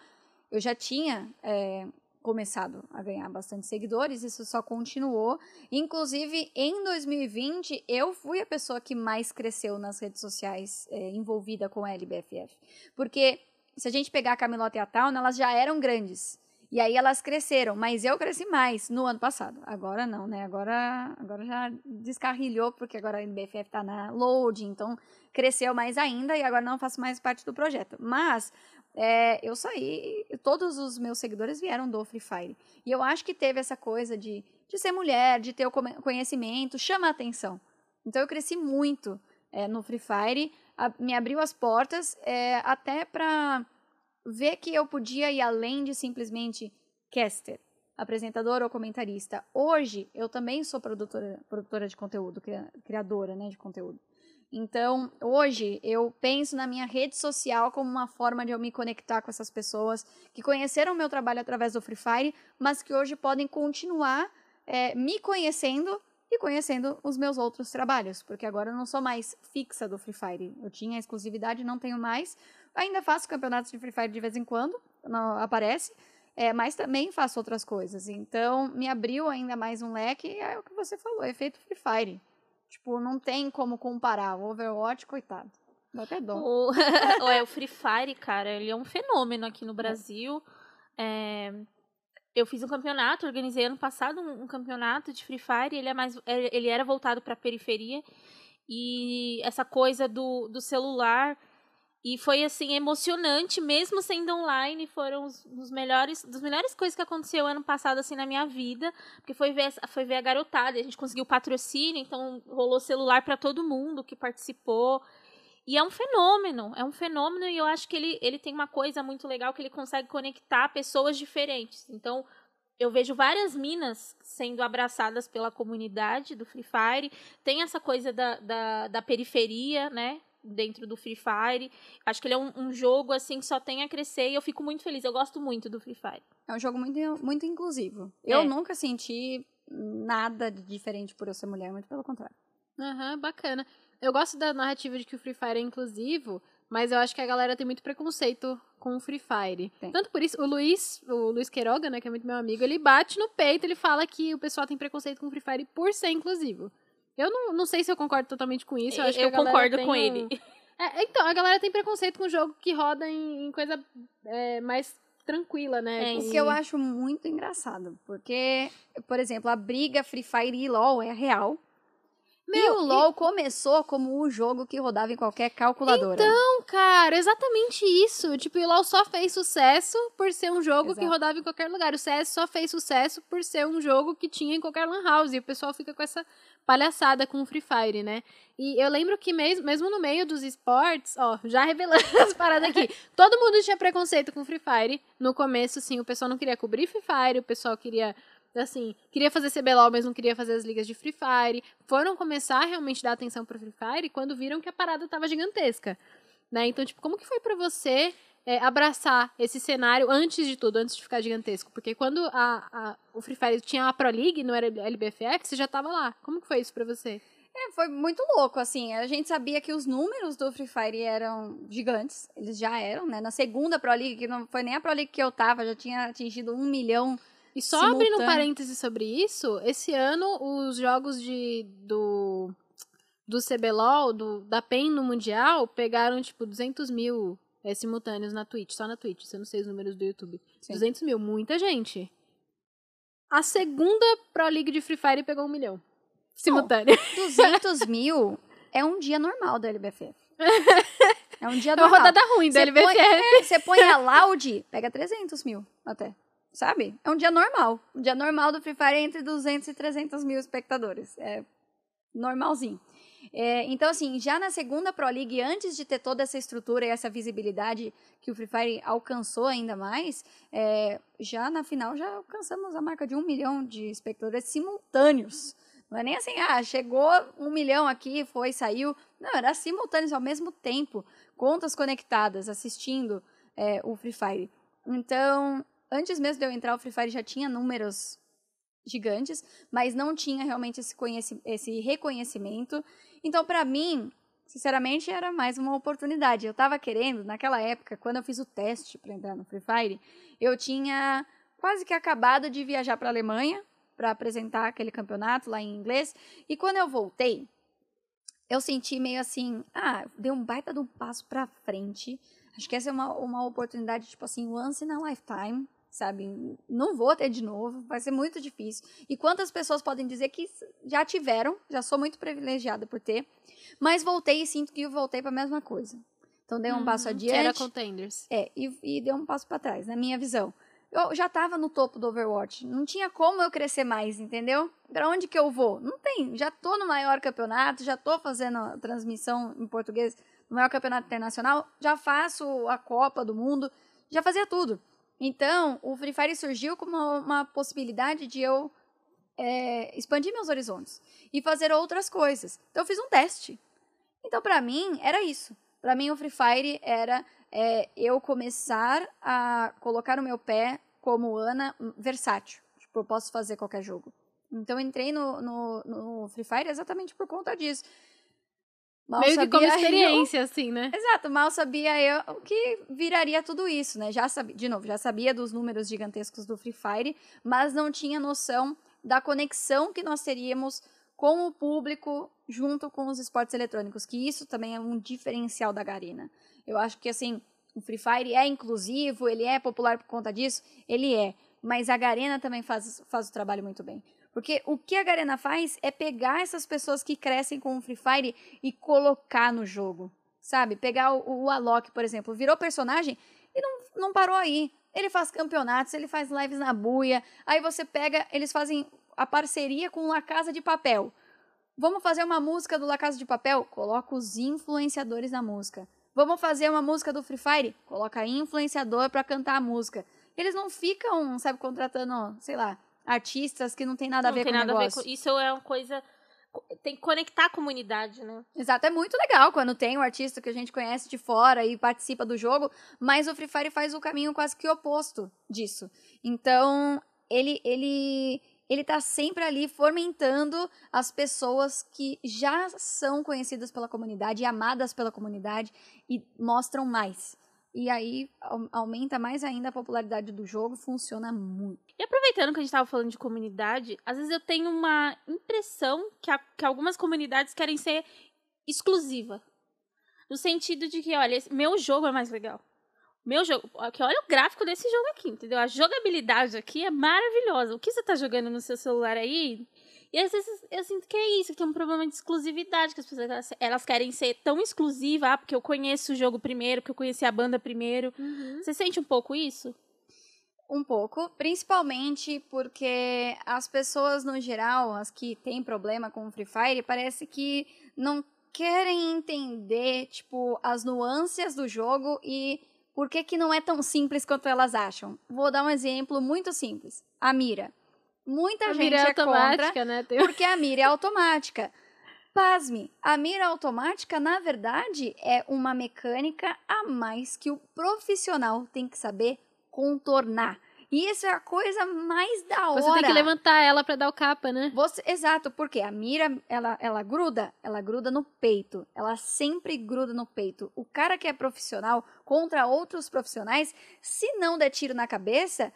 eu já tinha é, começado a ganhar bastante seguidores, isso só continuou. Inclusive, em 2020, eu fui a pessoa que mais cresceu nas redes sociais é, envolvida com a LBFF. Porque se a gente pegar a Camilota e a Town, elas já eram grandes. E aí elas cresceram, mas eu cresci mais no ano passado. Agora não, né? Agora, agora já descarrilhou, porque agora a NBFF tá na load, então cresceu mais ainda e agora não faço mais parte do projeto. Mas é, eu saí, todos os meus seguidores vieram do Free Fire. E eu acho que teve essa coisa de, de ser mulher, de ter o conhecimento, chama a atenção. Então eu cresci muito é, no Free Fire, a- me abriu as portas é, até pra ver que eu podia ir além de simplesmente caster, apresentador ou comentarista. Hoje, eu também sou produtora, produtora de conteúdo, cria- criadora né, de conteúdo. Então, hoje, eu penso na minha rede social como uma forma de eu me conectar com essas pessoas que conheceram o meu trabalho através do Free Fire, mas que hoje podem continuar é, me conhecendo e conhecendo os meus outros trabalhos, porque agora eu não sou mais fixa do Free Fire. Eu tinha exclusividade, não tenho mais. Ainda faço campeonatos de Free Fire de vez em quando, aparece, é, mas também faço outras coisas. Então, me abriu ainda mais um leque, é o que você falou, efeito Free Fire. Tipo, não tem como comparar. O Overwatch, coitado. Dá até dó. O, [LAUGHS] é, o Free Fire, cara, ele é um fenômeno aqui no Brasil. É, eu fiz um campeonato, organizei ano passado um, um campeonato de Free Fire. Ele, é mais, é, ele era voltado para periferia. E essa coisa do, do celular. E foi, assim, emocionante, mesmo sendo online. Foram os, os melhores, das melhores coisas que aconteceu ano passado, assim, na minha vida. Porque foi ver, foi ver a garotada. A gente conseguiu patrocínio, então rolou celular para todo mundo que participou. E é um fenômeno, é um fenômeno e eu acho que ele, ele tem uma coisa muito legal que ele consegue conectar pessoas diferentes. Então, eu vejo várias minas sendo abraçadas pela comunidade do Free Fire. Tem essa coisa da, da, da periferia, né? Dentro do Free Fire. Acho que ele é um, um jogo, assim, que só tem a crescer e eu fico muito feliz. Eu gosto muito do Free Fire. É um jogo muito, muito inclusivo. É. Eu nunca senti nada de diferente por eu ser mulher, muito pelo contrário. Aham, bacana. Eu gosto da narrativa de que o Free Fire é inclusivo, mas eu acho que a galera tem muito preconceito com o Free Fire. Tem. Tanto por isso, o Luiz, o Luiz Queiroga, né, que é muito meu amigo, ele bate no peito, ele fala que o pessoal tem preconceito com o Free Fire por ser inclusivo. Eu não, não sei se eu concordo totalmente com isso. Eu, acho que a galera concordo tem com um- ele. É, então, a galera tem preconceito com jogo que roda em, em coisa é, mais tranquila, né? É, O com- que eu acho muito engraçado, porque, por exemplo, a briga Free Fire e LoL é real. E Meu, o LoL começou como o jogo que rodava em qualquer calculadora. Não, cara, exatamente isso. Tipo, o LoL só fez sucesso por ser um jogo que Exato. rodava em qualquer lugar. O CS só fez sucesso por ser um jogo que tinha em qualquer lan house. E o pessoal fica com essa palhaçada com o Free Fire, né? E eu lembro que mesmo, mesmo no meio dos esportes, ó, já revelando [LAUGHS] as paradas aqui, todo mundo tinha preconceito com Free Fire. No começo, sim, o pessoal não queria cobrir Free Fire, o pessoal queria assim, queria fazer CBLOL, mas não queria fazer as ligas de Free Fire. Foram começar a realmente dar atenção pro Free Fire quando viram que a parada tava gigantesca, né? Então, tipo, como que foi pra você é, abraçar esse cenário antes de tudo, antes de ficar gigantesco? Porque quando a, a- o Free Fire tinha a Pro League, não era LBFF, você já tava lá. Como que foi isso pra você? É, foi muito louco, assim. A gente sabia que os números do Free Fire eram gigantes. Eles já eram, né? Na segunda Pro League, que não foi nem a Pro League que eu tava, já tinha atingido um milhão. E só abrindo um Simultâneo. parêntese sobre isso, esse ano os jogos de do do CBLOL, do, da PEN no Mundial, pegaram, tipo, 200 mil é, simultâneos na Twitch, só na Twitch, se eu não sei os números do YouTube. Sim. 200 mil, muita gente. A segunda Pro League de Free Fire pegou um milhão. Simultâneo. [LAUGHS] 200 mil é um dia normal da LBFF. [LAUGHS] É um dia É uma normal. rodada ruim da Você LBFF. põe- é, Você põe a Loud, pega 300 mil até. Sabe? É um dia normal. Um dia normal do Free Fire é entre 200 e 300 mil espectadores. É normalzinho. É, então, assim, já na segunda Pro League, antes de ter toda essa estrutura e essa visibilidade que o Free Fire alcançou ainda mais, é, já na final já alcançamos a marca de um milhão de espectadores simultâneos. Não é nem assim, ah, chegou um milhão aqui, foi, saiu. Não, era simultâneos ao mesmo tempo, contas conectadas, assistindo é, o Free Fire. Então, antes mesmo de eu entrar, o Free Fire já tinha números gigantes, mas não tinha realmente esse, esse reconhecimento. Então, para mim, sinceramente, era mais uma oportunidade. Eu tava querendo, naquela época, quando eu fiz o teste para entrar no Free Fire, eu tinha quase que acabado de viajar para Alemanha para apresentar aquele campeonato lá em inglês. E quando eu voltei, eu senti meio assim, ah, dei um baita de um passo para frente. Acho que essa é uma, uma oportunidade, tipo assim, once in a lifetime, sabe? Não vou ter de novo, vai ser muito difícil. E quantas pessoas podem dizer que já tiveram, já sou muito privilegiada por ter, mas voltei e sinto que eu voltei para a mesma coisa. Então dei um Uhum, passo Que era adiante. contenders. É, e, e deu um passo para trás, na minha visão. Eu já tava no topo do Overwatch, não tinha como eu crescer mais, entendeu? Pra onde que eu vou? Não tem, já tô no maior campeonato, já tô fazendo a transmissão em português no maior campeonato internacional, já faço a Copa do Mundo, já fazia tudo. Então, o Free Fire surgiu como uma, possibilidade de eu é, expandir meus horizontes e fazer outras coisas. Então, eu fiz um teste. Então, pra mim, era isso. Pra mim, o Free Fire era é, eu começar a colocar o meu pé como Ana hum, versátil. Tipo, eu posso fazer qualquer jogo. Então, eu entrei no, no, no Free Fire exatamente por conta disso. Mal Meio que como sabia eu- experiência, assim, né? Exato, mal sabia eu o que viraria tudo isso, né? Já sabia, de novo, já sabia dos números gigantescos do Free Fire, mas não tinha noção da conexão que nós teríamos com o público junto com os esportes eletrônicos, que isso também é um diferencial da Garena. Eu acho que assim, o Free Fire é inclusivo, ele é popular por conta disso, ele é, mas a Garena também faz, faz o trabalho muito bem. Porque o que a Garena faz é pegar essas pessoas que crescem com o Free Fire e colocar no jogo. Sabe? Pegar o, o Alok, por exemplo, virou personagem e não, não parou aí. Ele faz campeonatos, ele faz lives na buia. Aí você pega, eles fazem a parceria com La Casa de Papel. Vamos fazer uma música do La Casa de Papel? Coloca os influenciadores na música. Vamos fazer uma música do Free Fire? Coloca influenciador pra cantar a música. Eles não ficam, sabe, contratando, sei lá, artistas que não tem nada a não ver tem com o nada a ver negócio. com isso é uma coisa tem que conectar a comunidade, né? Exato, é muito legal quando tem um artista que a gente conhece de fora e participa do jogo, mas o Free Fire faz o caminho quase que oposto disso. Então, ele ele ele tá sempre ali fomentando as pessoas que já são conhecidas pela comunidade e amadas pela comunidade e mostram mais. E aí au- aumenta mais ainda a popularidade do jogo, funciona muito. E aproveitando que a gente tava falando de comunidade, às vezes eu tenho uma impressão que, a- que algumas comunidades querem ser exclusiva. No sentido de que, olha, meu jogo é mais legal. Meu jogo. Aqui, olha o gráfico desse jogo aqui, entendeu? A jogabilidade aqui é maravilhosa. O que você tá jogando no seu celular aí? E às vezes eu sinto que é isso, que tem um problema de exclusividade, que as pessoas elas, elas querem ser tão exclusivas, ah, porque eu conheço o jogo primeiro, porque eu conheci a banda primeiro. Uhum. Você sente um pouco isso? Um pouco, principalmente porque as pessoas no geral, as que têm problema com o Free Fire, parece que não querem entender, tipo, as nuances do jogo e por que que não é tão simples quanto elas acham. Vou dar um exemplo muito simples. A mira. Muita A gente mira é é automática, contra né? Tem- porque a mira é automática. Pasme, a mira automática, na verdade, é uma mecânica a mais que o profissional tem que saber contornar. E isso é a coisa mais da hora. Você tem que levantar ela pra dar o capa, né? Você- exato, porque a mira, ela, ela gruda, ela gruda no peito. Ela sempre gruda no peito. O cara que é profissional contra outros profissionais, se não der tiro na cabeça,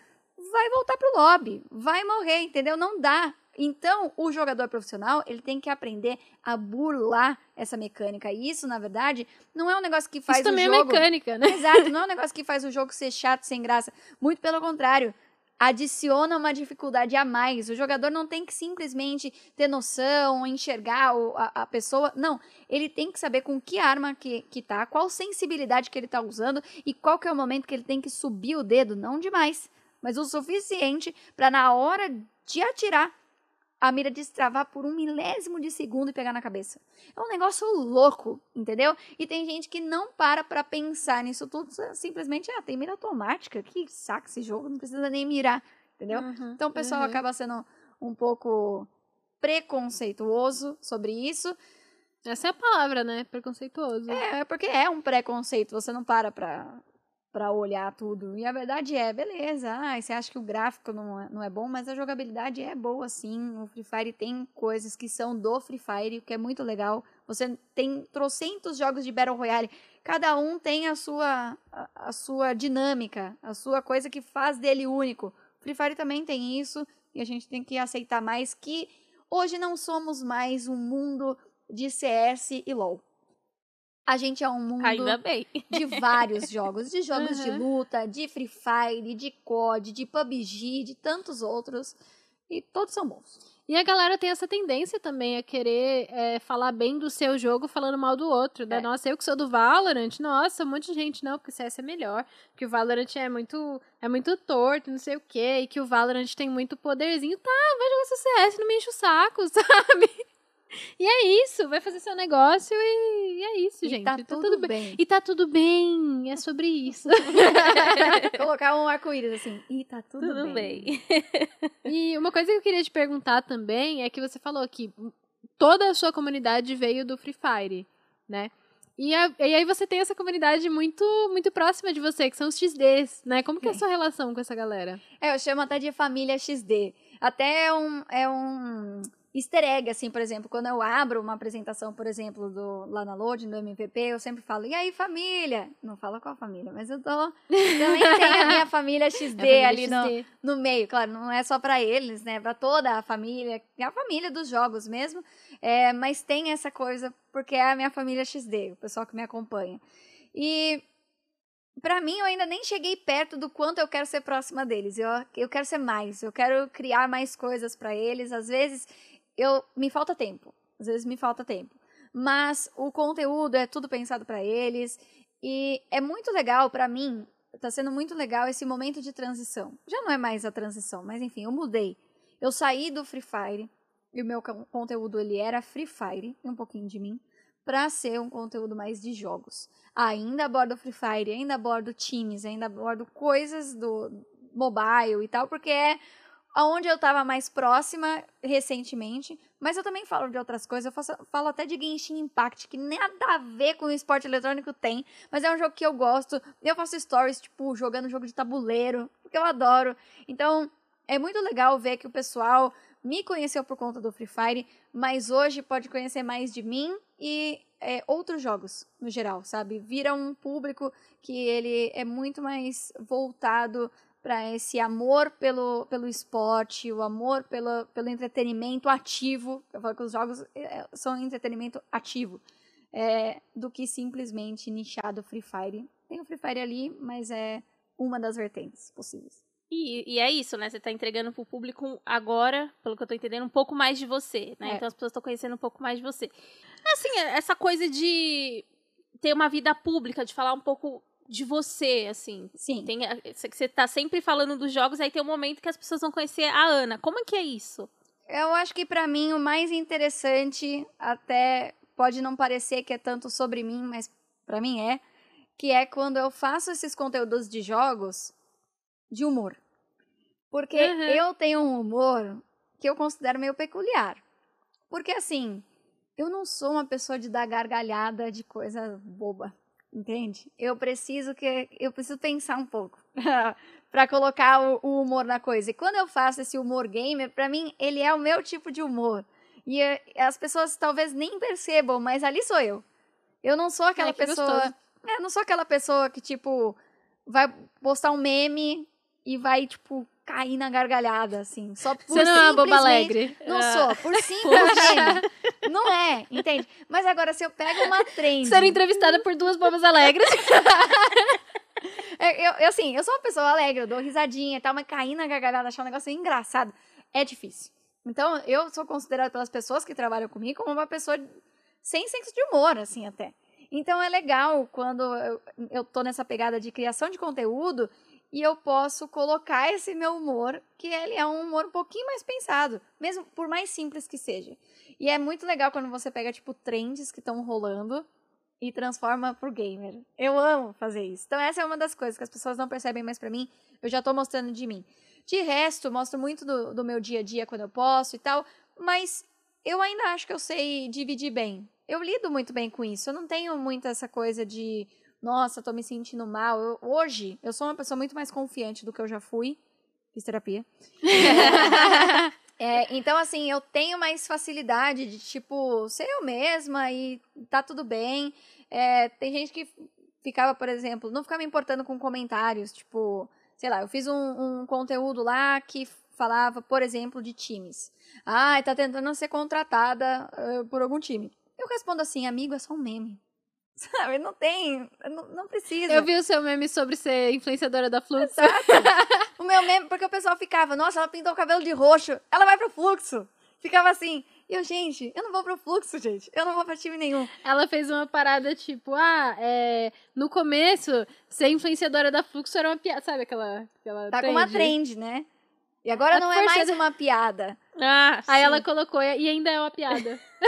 vai voltar pro lobby, vai morrer, entendeu? Não dá. Então, o jogador profissional, ele tem que aprender a burlar essa mecânica. E isso, na verdade, não é um negócio que faz Isso também o é jogo... mecânica, né? Exato, não é um negócio que faz o jogo ser chato, sem graça. Muito pelo contrário. Adiciona uma dificuldade a mais. O jogador não tem que simplesmente ter noção, enxergar a, a pessoa. Não. Ele tem que saber com que arma que, que tá, qual sensibilidade que ele tá usando e qual que é o momento que ele tem que subir o dedo. Não demais, mas o suficiente para na hora de atirar, a mira destravar por um milésimo de segundo e pegar na cabeça. É um negócio louco, entendeu? E tem gente que não para pra pensar nisso tudo, simplesmente, ah, tem mira automática, que saco esse jogo, não precisa nem mirar, entendeu? Uhum. Então o pessoal Uhum. acaba sendo um pouco preconceituoso sobre isso. Essa é a palavra, né? Preconceituoso. É, é porque é um preconceito, você não para pra, pra olhar tudo. E a verdade é, beleza, ah, você acha que o gráfico não é, não é bom, mas a jogabilidade é boa sim. O Free Fire tem coisas que são do Free Fire, o que é muito legal. Você tem trocentos jogos de Battle Royale, cada um tem a sua, a, a sua dinâmica, a sua coisa que faz dele único. O Free Fire também tem isso, e a gente tem que aceitar mais que hoje não somos mais um mundo de CS e LoL. A gente é um mundo Ainda bem. de vários jogos, de jogos de Uhum. luta, de Free Fire, de COD, de PUBG, de tantos outros, e todos são bons. E a galera tem essa tendência também a querer é, falar bem do seu jogo falando mal do outro. Da É. nossa, eu que sou do Valorant, nossa, um monte de gente, não, porque o CS é melhor. Que o Valorant é muito, é muito torto, não sei o quê. E que o Valorant tem muito poderzinho. Tá, vai jogar seu CS, não me enche o saco, [LAUGHS] sabe? E é isso, vai fazer seu negócio e, e é isso, E gente. tá tudo, bem. E tá tudo bem, é sobre isso. [LAUGHS] Colocar um arco-íris assim, e tá tudo, Tudo bem. bem. [LAUGHS] E uma coisa que eu queria te perguntar também é que você falou que toda a sua comunidade veio do Free Fire, né? E, a- e aí você tem essa comunidade muito muito próxima de você, que são os XDs, né? Como que é a sua relação com essa galera? É, eu chamo até de família XD. Até é um, é um easter egg, assim, por exemplo, quando eu abro uma apresentação, por exemplo, do, lá na Loading, do MVP, eu sempre falo, e aí, família? Não falo qual família, mas eu tô... Também tem a minha [LAUGHS] família XD É ali família no, XD. no meio, claro, não é só pra eles, né? Pra toda a família, é a família dos jogos mesmo. É, mas tem essa coisa, porque é a minha família XD, o pessoal que me acompanha. E pra mim, eu ainda nem cheguei perto do quanto eu quero ser próxima deles. Eu, eu quero ser mais, eu quero criar mais coisas pra eles. Às vezes, eu me falta tempo. Às vezes me falta tempo. Mas o conteúdo é tudo pensado pra eles. E é muito legal pra mim tá sendo muito legal esse momento de transição. Já não é mais a transição, mas enfim, eu mudei. Eu saí do Free Fire e o meu con- conteúdo ele era Free Fire um pouquinho de mim para ser um conteúdo mais de jogos. Ainda abordo Free Fire, ainda abordo times, ainda abordo coisas do mobile e tal, porque é aonde eu tava mais próxima recentemente, mas eu também falo de outras coisas, eu faço- falo até de Genshin Impact, que nada a ver com o esporte eletrônico tem, mas é um jogo que eu gosto. Eu faço stories, tipo, jogando jogo de tabuleiro, porque eu adoro. Então, é muito legal ver que o pessoal me conheceu por conta do Free Fire, mas hoje pode conhecer mais de mim e é, outros jogos, no geral, sabe? Vira um público que ele é muito mais voltado para esse amor pelo, pelo esporte, o amor pelo, pelo entretenimento ativo. Eu falo que os jogos é, são entretenimento ativo. é, do que simplesmente nichado Free Fire. tem o Free Fire ali, mas é uma das vertentes possíveis. E, e é isso, né? Você tá entregando pro público agora, pelo que eu tô entendendo, um pouco mais de você, né? É. Então as pessoas estão conhecendo um pouco mais de você. Assim, essa coisa de ter uma vida pública, de falar um pouco de você, assim. Sim. Tem, você tá sempre falando dos jogos, aí tem um momento que as pessoas vão conhecer a Ana. Como é que é isso? Eu acho que pra mim o mais interessante, até pode não parecer que é tanto sobre mim, mas pra mim é, que é quando eu faço esses conteúdos de jogos de humor. Porque Uhum. eu tenho um humor que eu considero meio peculiar. Porque assim, eu não sou uma pessoa de dar gargalhada de coisa boba, entende? Eu preciso que eu preciso pensar um pouco [LAUGHS] pra colocar o, o humor na coisa. E quando eu faço esse humor gamer, pra mim ele é o meu tipo de humor. E eh, as pessoas talvez nem percebam, mas ali sou eu. Eu não sou aquela Ai, pessoa. É, eu não sou aquela pessoa que tipo vai postar um meme e vai tipo cair na gargalhada assim, só por Você não é uma boba alegre. não Ah. sou, por [LAUGHS] simplesmente. Não é, entende? Mas agora, se eu pego uma [LAUGHS] trend. Ser entrevistada por duas bobas alegres. [LAUGHS] É, Eu, eu, assim, eu sou uma pessoa alegre, eu dou risadinha e tal, mas cair na gargalhada, achar um negócio engraçado, é difícil. Então, eu sou considerada pelas pessoas que trabalham comigo como uma pessoa sem senso de humor, assim, até. Então, é legal quando eu, eu tô nessa pegada de criação de conteúdo e eu posso colocar esse meu humor, que ele é um humor um pouquinho mais pensado, mesmo por mais simples que seja. E é muito legal quando você pega, tipo, trends que estão rolando e transforma pro gamer. Eu amo fazer isso. Então essa é uma das coisas que as pessoas não percebem mais pra mim, eu já tô mostrando de mim. De resto, mostro muito do, do meu dia a dia quando eu posso e tal, mas eu ainda acho que eu sei dividir bem. Eu lido muito bem com isso. Eu não tenho muito essa coisa de, nossa, tô me sentindo mal. Eu- hoje, eu sou uma pessoa muito mais confiante do que eu já fui. Fiz terapia. [LAUGHS] É, então, assim, eu tenho mais facilidade de, tipo, ser eu mesma e tá tudo bem. É, tem gente que ficava, por exemplo, não ficava me importando com comentários, tipo, sei lá, eu fiz um, um conteúdo lá que falava, por exemplo, de times. Ah, tá tentando ser contratada eh, por algum time. Eu respondo assim, amigo, é só um meme. Sabe, não tem, não, não precisa. Eu vi o seu meme sobre ser influenciadora da Fluxo. [LAUGHS] O meu meme, porque o pessoal ficava, nossa, ela pintou o cabelo de roxo, ela vai pro fluxo. Ficava assim. E eu, gente, eu não vou pro fluxo, gente. Eu não vou pra time nenhum. Ela fez uma parada tipo, ah, é, no começo, ser influenciadora da Fluxo era uma piada. Sabe aquela. aquela Tá com uma trend, né? E agora A não é mais uma piada. Ah, Aí sim. ela colocou, e ainda é uma piada. [LAUGHS]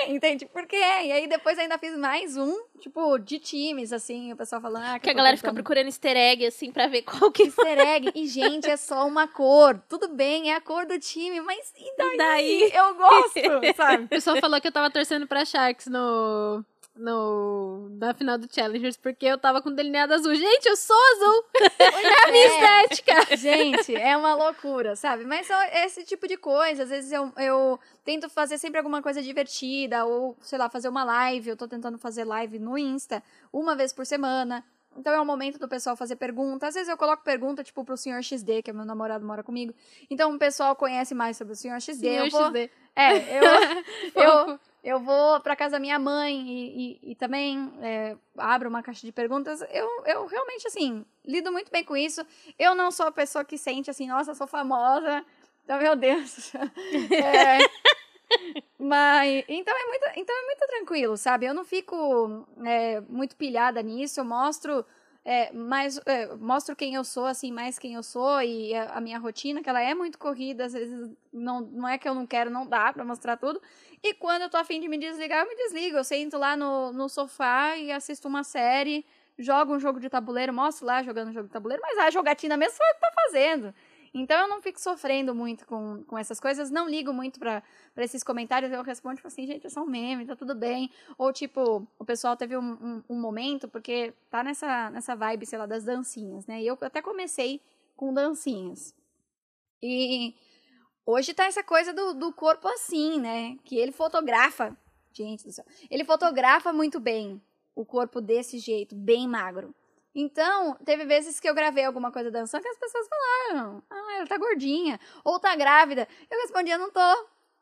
É, entende? Porque é. E aí depois ainda fiz mais um, tipo, de times, assim, o pessoal falando, ah, Que a eu tô galera fica procurando easter egg, assim, pra ver qual que Easter egg. E, gente, é só uma cor. Tudo bem, é a cor do time, mas e daí? daí. Eu gosto, [LAUGHS] sabe? O pessoal falou que eu tava torcendo pra Sharks no. No, na final do Challengers, porque eu tava com delineado azul. Gente, eu sou azul! É a minha É. estética! Gente, é uma loucura, sabe? Mas são esse tipo de coisa. Às vezes eu, eu tento fazer sempre alguma coisa divertida, ou, sei lá, fazer uma live. Eu tô tentando fazer live no Insta uma vez por semana. Então é o momento do pessoal fazer pergunta. Às vezes eu coloco pergunta, tipo, pro senhor XD, que é meu namorado, mora comigo. Então o pessoal conhece mais sobre o senhor XD. Senhor eu vou, XD. É, eu, [LAUGHS] eu. Eu vou pra casa da minha mãe e, e, e também é, abro uma caixa de perguntas. Eu, eu realmente, assim, lido muito bem com isso. Eu não sou a pessoa que sente assim, nossa, sou famosa. Então, meu Deus. [LAUGHS] É, mas, então é, muito, então é muito tranquilo, sabe? Eu não fico é, muito pilhada nisso. Eu mostro é, mais, é, mostro quem eu sou, assim, mais quem eu sou e a, a minha rotina, que ela é muito corrida, às vezes não, não é que eu não quero, não dá pra mostrar tudo. E quando eu tô afim de me desligar, eu me desligo. Eu sento lá no, no sofá e assisto uma série, jogo um jogo de tabuleiro, mostro lá jogando um jogo de tabuleiro, mas a jogatina mesmo sou eu que tá fazendo. Então eu não fico sofrendo muito com, com essas coisas, não ligo muito pra esses comentários, eu respondo, tipo assim, gente, é só um meme, tá tudo bem. Ou, tipo, o pessoal teve um, um, um momento, porque tá nessa, nessa vibe, sei lá, das dancinhas, né? E eu até comecei com dancinhas. E hoje tá essa coisa do, do corpo assim, né? Que ele fotografa. Gente do céu. Ele fotografa muito bem o corpo desse jeito, bem magro. Então, teve vezes que eu gravei alguma coisa dançando que as pessoas falaram: Ah, ela tá gordinha. Ou tá grávida. Eu respondia: Não tô.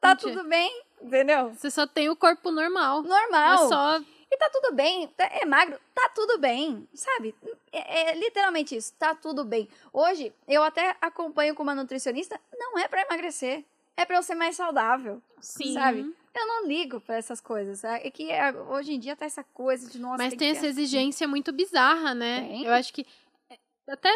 Tá Mentira. tudo bem. Entendeu? Você só tem o corpo normal. Normal. É só. E tá tudo bem, tá- é magro, tá tudo bem, sabe? É, é literalmente isso, tá tudo bem. Hoje, eu até acompanho com uma nutricionista, não é pra emagrecer, é pra eu ser mais saudável, Sim. sabe? Eu não ligo pra essas coisas. É que é, hoje em dia tá essa coisa de nossa. Mas tem tem essa assim. exigência muito bizarra, né? Tem. Eu acho que é, até,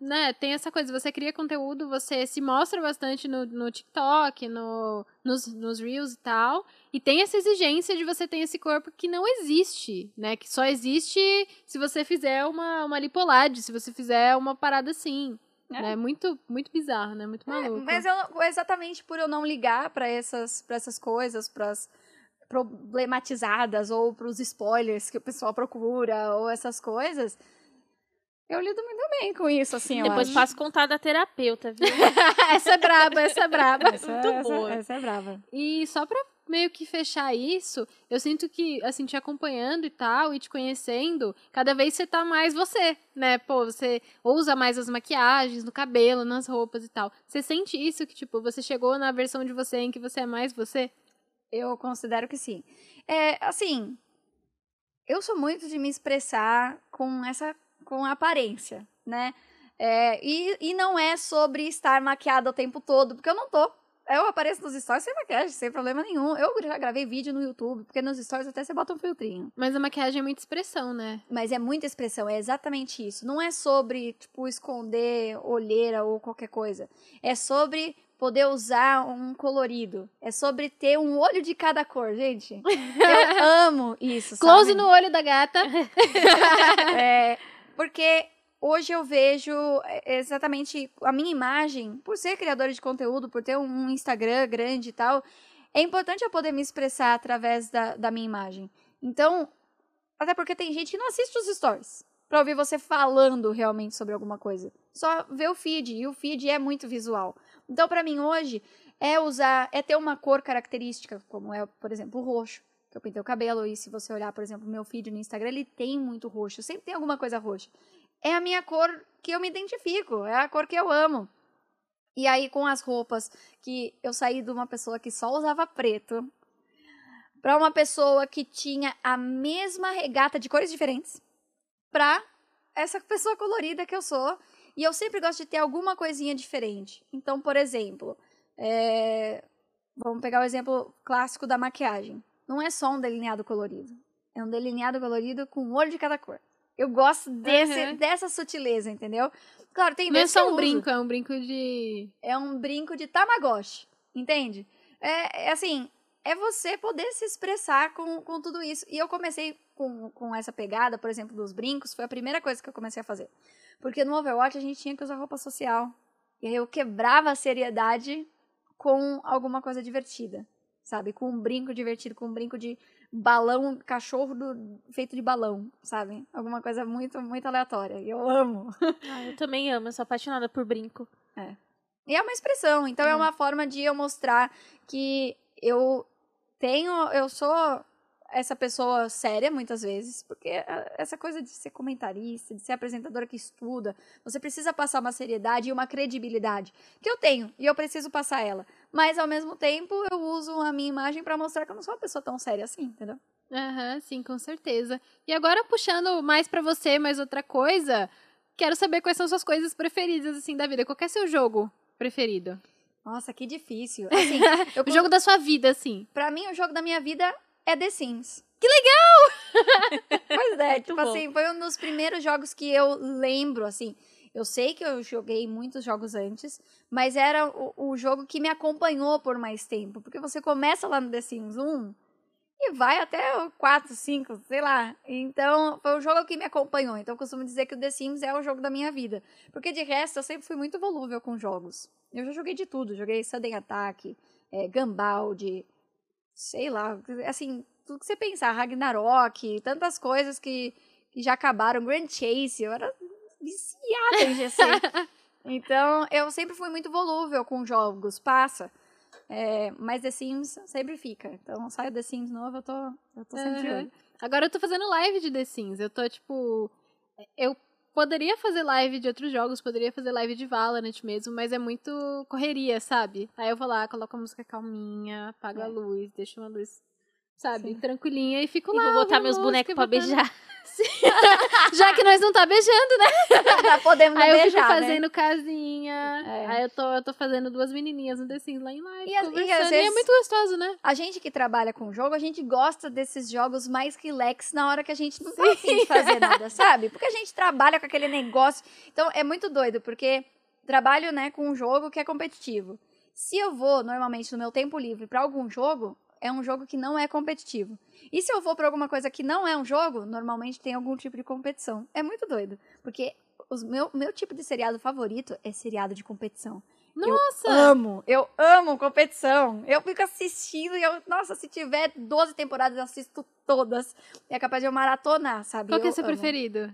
né, tem essa coisa, você cria conteúdo, você se mostra bastante no, no TikTok, no, nos, nos Reels e tal, e tem essa exigência de você ter esse corpo que não existe, né? Que só existe se você fizer uma, uma lipolade, se você fizer uma parada assim. É. né? Muito, muito bizarro, né? Muito É, maluco. mas eu, exatamente por eu não ligar pra essas, pra essas coisas, pras problematizadas ou pros spoilers que o pessoal procura ou essas coisas, eu lido muito bem com isso, assim, eu Depois acho. faço contar da terapeuta, viu? [LAUGHS] essa é braba, essa é braba. Essa, muito essa- boa. Essa é brava. E só pra meio que fechar isso, eu sinto que, assim, te acompanhando e tal, e te conhecendo, cada vez você tá mais você, né? Pô, você usa mais as maquiagens no cabelo, nas roupas e tal. Você sente isso que, tipo, você chegou na versão de você em que você é mais você? Eu considero que sim. É, assim, eu sou muito de me expressar com essa, com aparência, né? É, e, e não é sobre estar maquiada o tempo todo, porque eu não tô. Eu apareço nos stories sem maquiagem, sem problema nenhum. Eu já gravei vídeo no YouTube, porque nos stories até você bota um filtrinho. Mas a maquiagem é muita expressão, né? Mas é muita expressão, é exatamente isso. Não é sobre, tipo, esconder olheira ou qualquer coisa. É sobre poder usar um colorido. É sobre ter um olho de cada cor, gente. [LAUGHS] Eu amo isso, Close sabe? no olho da gata. [LAUGHS] É, porque hoje eu vejo é, exatamente a minha imagem, por ser criadora de conteúdo, por ter um Instagram grande e tal, é importante eu poder me expressar através da, da minha imagem. Então, até porque tem gente que não assiste os stories pra ouvir você falando realmente sobre alguma coisa. Só vê o feed, e o feed é muito visual. Então, pra mim, hoje, é usar, é ter uma cor característica, como é, por exemplo, o roxo. Que eu pintei o cabelo, e se você olhar, por exemplo, meu feed no Instagram, ele tem muito roxo. Sempre tem alguma coisa roxa. É a minha cor que eu me identifico, é a cor que eu amo. E aí, com as roupas, que eu saí de uma pessoa que só usava preto, pra uma pessoa que tinha a mesma regata de cores diferentes, pra essa pessoa colorida que eu sou. E eu sempre gosto de ter alguma coisinha diferente. Então, por exemplo, é, vamos pegar o exemplo clássico da maquiagem. Não é só um delineado colorido. É um delineado colorido com um olho de cada cor. Eu gosto desse, Uhum. dessa sutileza, entendeu? Claro, tem Não é vezes só um uso. brinco, é um brinco de. É um brinco de Tamagotchi, entende? É, é assim, é você poder se expressar com, com tudo isso. E eu comecei com, com essa pegada, por exemplo, dos brincos, foi a primeira coisa que eu comecei a fazer. Porque no Overwatch a gente tinha que usar roupa social. E aí eu quebrava a seriedade com alguma coisa divertida, sabe? Com um brinco divertido, com um brinco de balão, cachorro do- feito de balão, sabe? Alguma coisa muito, muito aleatória. E eu amo. [LAUGHS] Ah, eu também amo, eu sou apaixonada por brinco. E é uma expressão, então é Uhum. uma forma de eu mostrar que eu tenho, eu sou essa pessoa séria muitas vezes, porque ah, essa coisa de ser comentarista, de ser apresentadora que estuda, você precisa passar uma seriedade e uma credibilidade que eu tenho e eu preciso passar ela. Mas ao mesmo tempo eu uso a minha imagem pra mostrar que eu não sou uma pessoa tão séria assim, entendeu? Aham, sim, com certeza. E agora, puxando mais pra você, mais outra coisa, quero saber quais são suas coisas preferidas, assim, da vida. Qual é seu jogo preferido? Nossa, que difícil. [LAUGHS] Assim, O jogo da sua vida, assim. Pra mim, o jogo da minha vida é The Sims. Que legal! [LAUGHS] pois é, tipo bom. assim, foi um dos primeiros jogos que eu lembro, assim. Eu sei que eu joguei muitos jogos antes, mas era o, o jogo que me acompanhou por mais tempo. Porque você começa lá no The Sims 1 e vai até o 4, 5, sei lá. Então, foi o jogo que me acompanhou. Então, eu costumo dizer que o The Sims é o jogo da minha vida. Porque de resto, eu sempre fui muito volúvel com jogos. Eu já joguei de tudo. Joguei Sudden Attack, é, Gambald, sei lá, assim, tudo que você pensar, Ragnarok, tantas coisas que, que já acabaram, Grand Chase, eu era viciada em GC. [LAUGHS] então, eu sempre fui muito volúvel com jogos, passa. É, mas The Sims sempre fica. Então, sai o The Sims novo, eu tô, eu tô sempre olho. Agora eu tô fazendo live de The Sims. Eu tô, tipo. Eu poderia fazer live de outros jogos, poderia fazer live de Valorant mesmo, mas é muito correria, sabe? Aí eu vou lá, coloco a música calminha, apago a É. luz, deixo uma luz sabe? Sim. Tranquilinha e fico E lá. vou botar meus bonecos pra botando- beijar. [LAUGHS] Já que nós não tá beijando, né? [LAUGHS] Já podemos Aí eu fico beijar, né? fazendo casinha. É. Aí eu tô, eu tô fazendo duas menininhas no The Sims lá em live, E as- e. E, às é vezes- muito gostoso, né? A gente que trabalha com jogo, a gente gosta desses jogos mais relax na hora que a gente não tá afim de fazer nada, [LAUGHS] sabe? Porque a gente trabalha com aquele negócio. Então é muito doido, porque trabalho, né, com um jogo que é competitivo. Se eu vou normalmente no meu tempo livre pra algum jogo, é um jogo que não é competitivo. E se eu vou pra alguma coisa que não é um jogo, normalmente tem algum tipo de competição. É muito doido, porque o meu, meu tipo de seriado favorito é seriado de competição. Nossa! Amo, eu amo competição. Eu fico assistindo e eu, nossa, se tiver 12 temporadas, eu assisto todas. É capaz de eu maratonar, sabe? Qual que é Eu seu amo. preferido?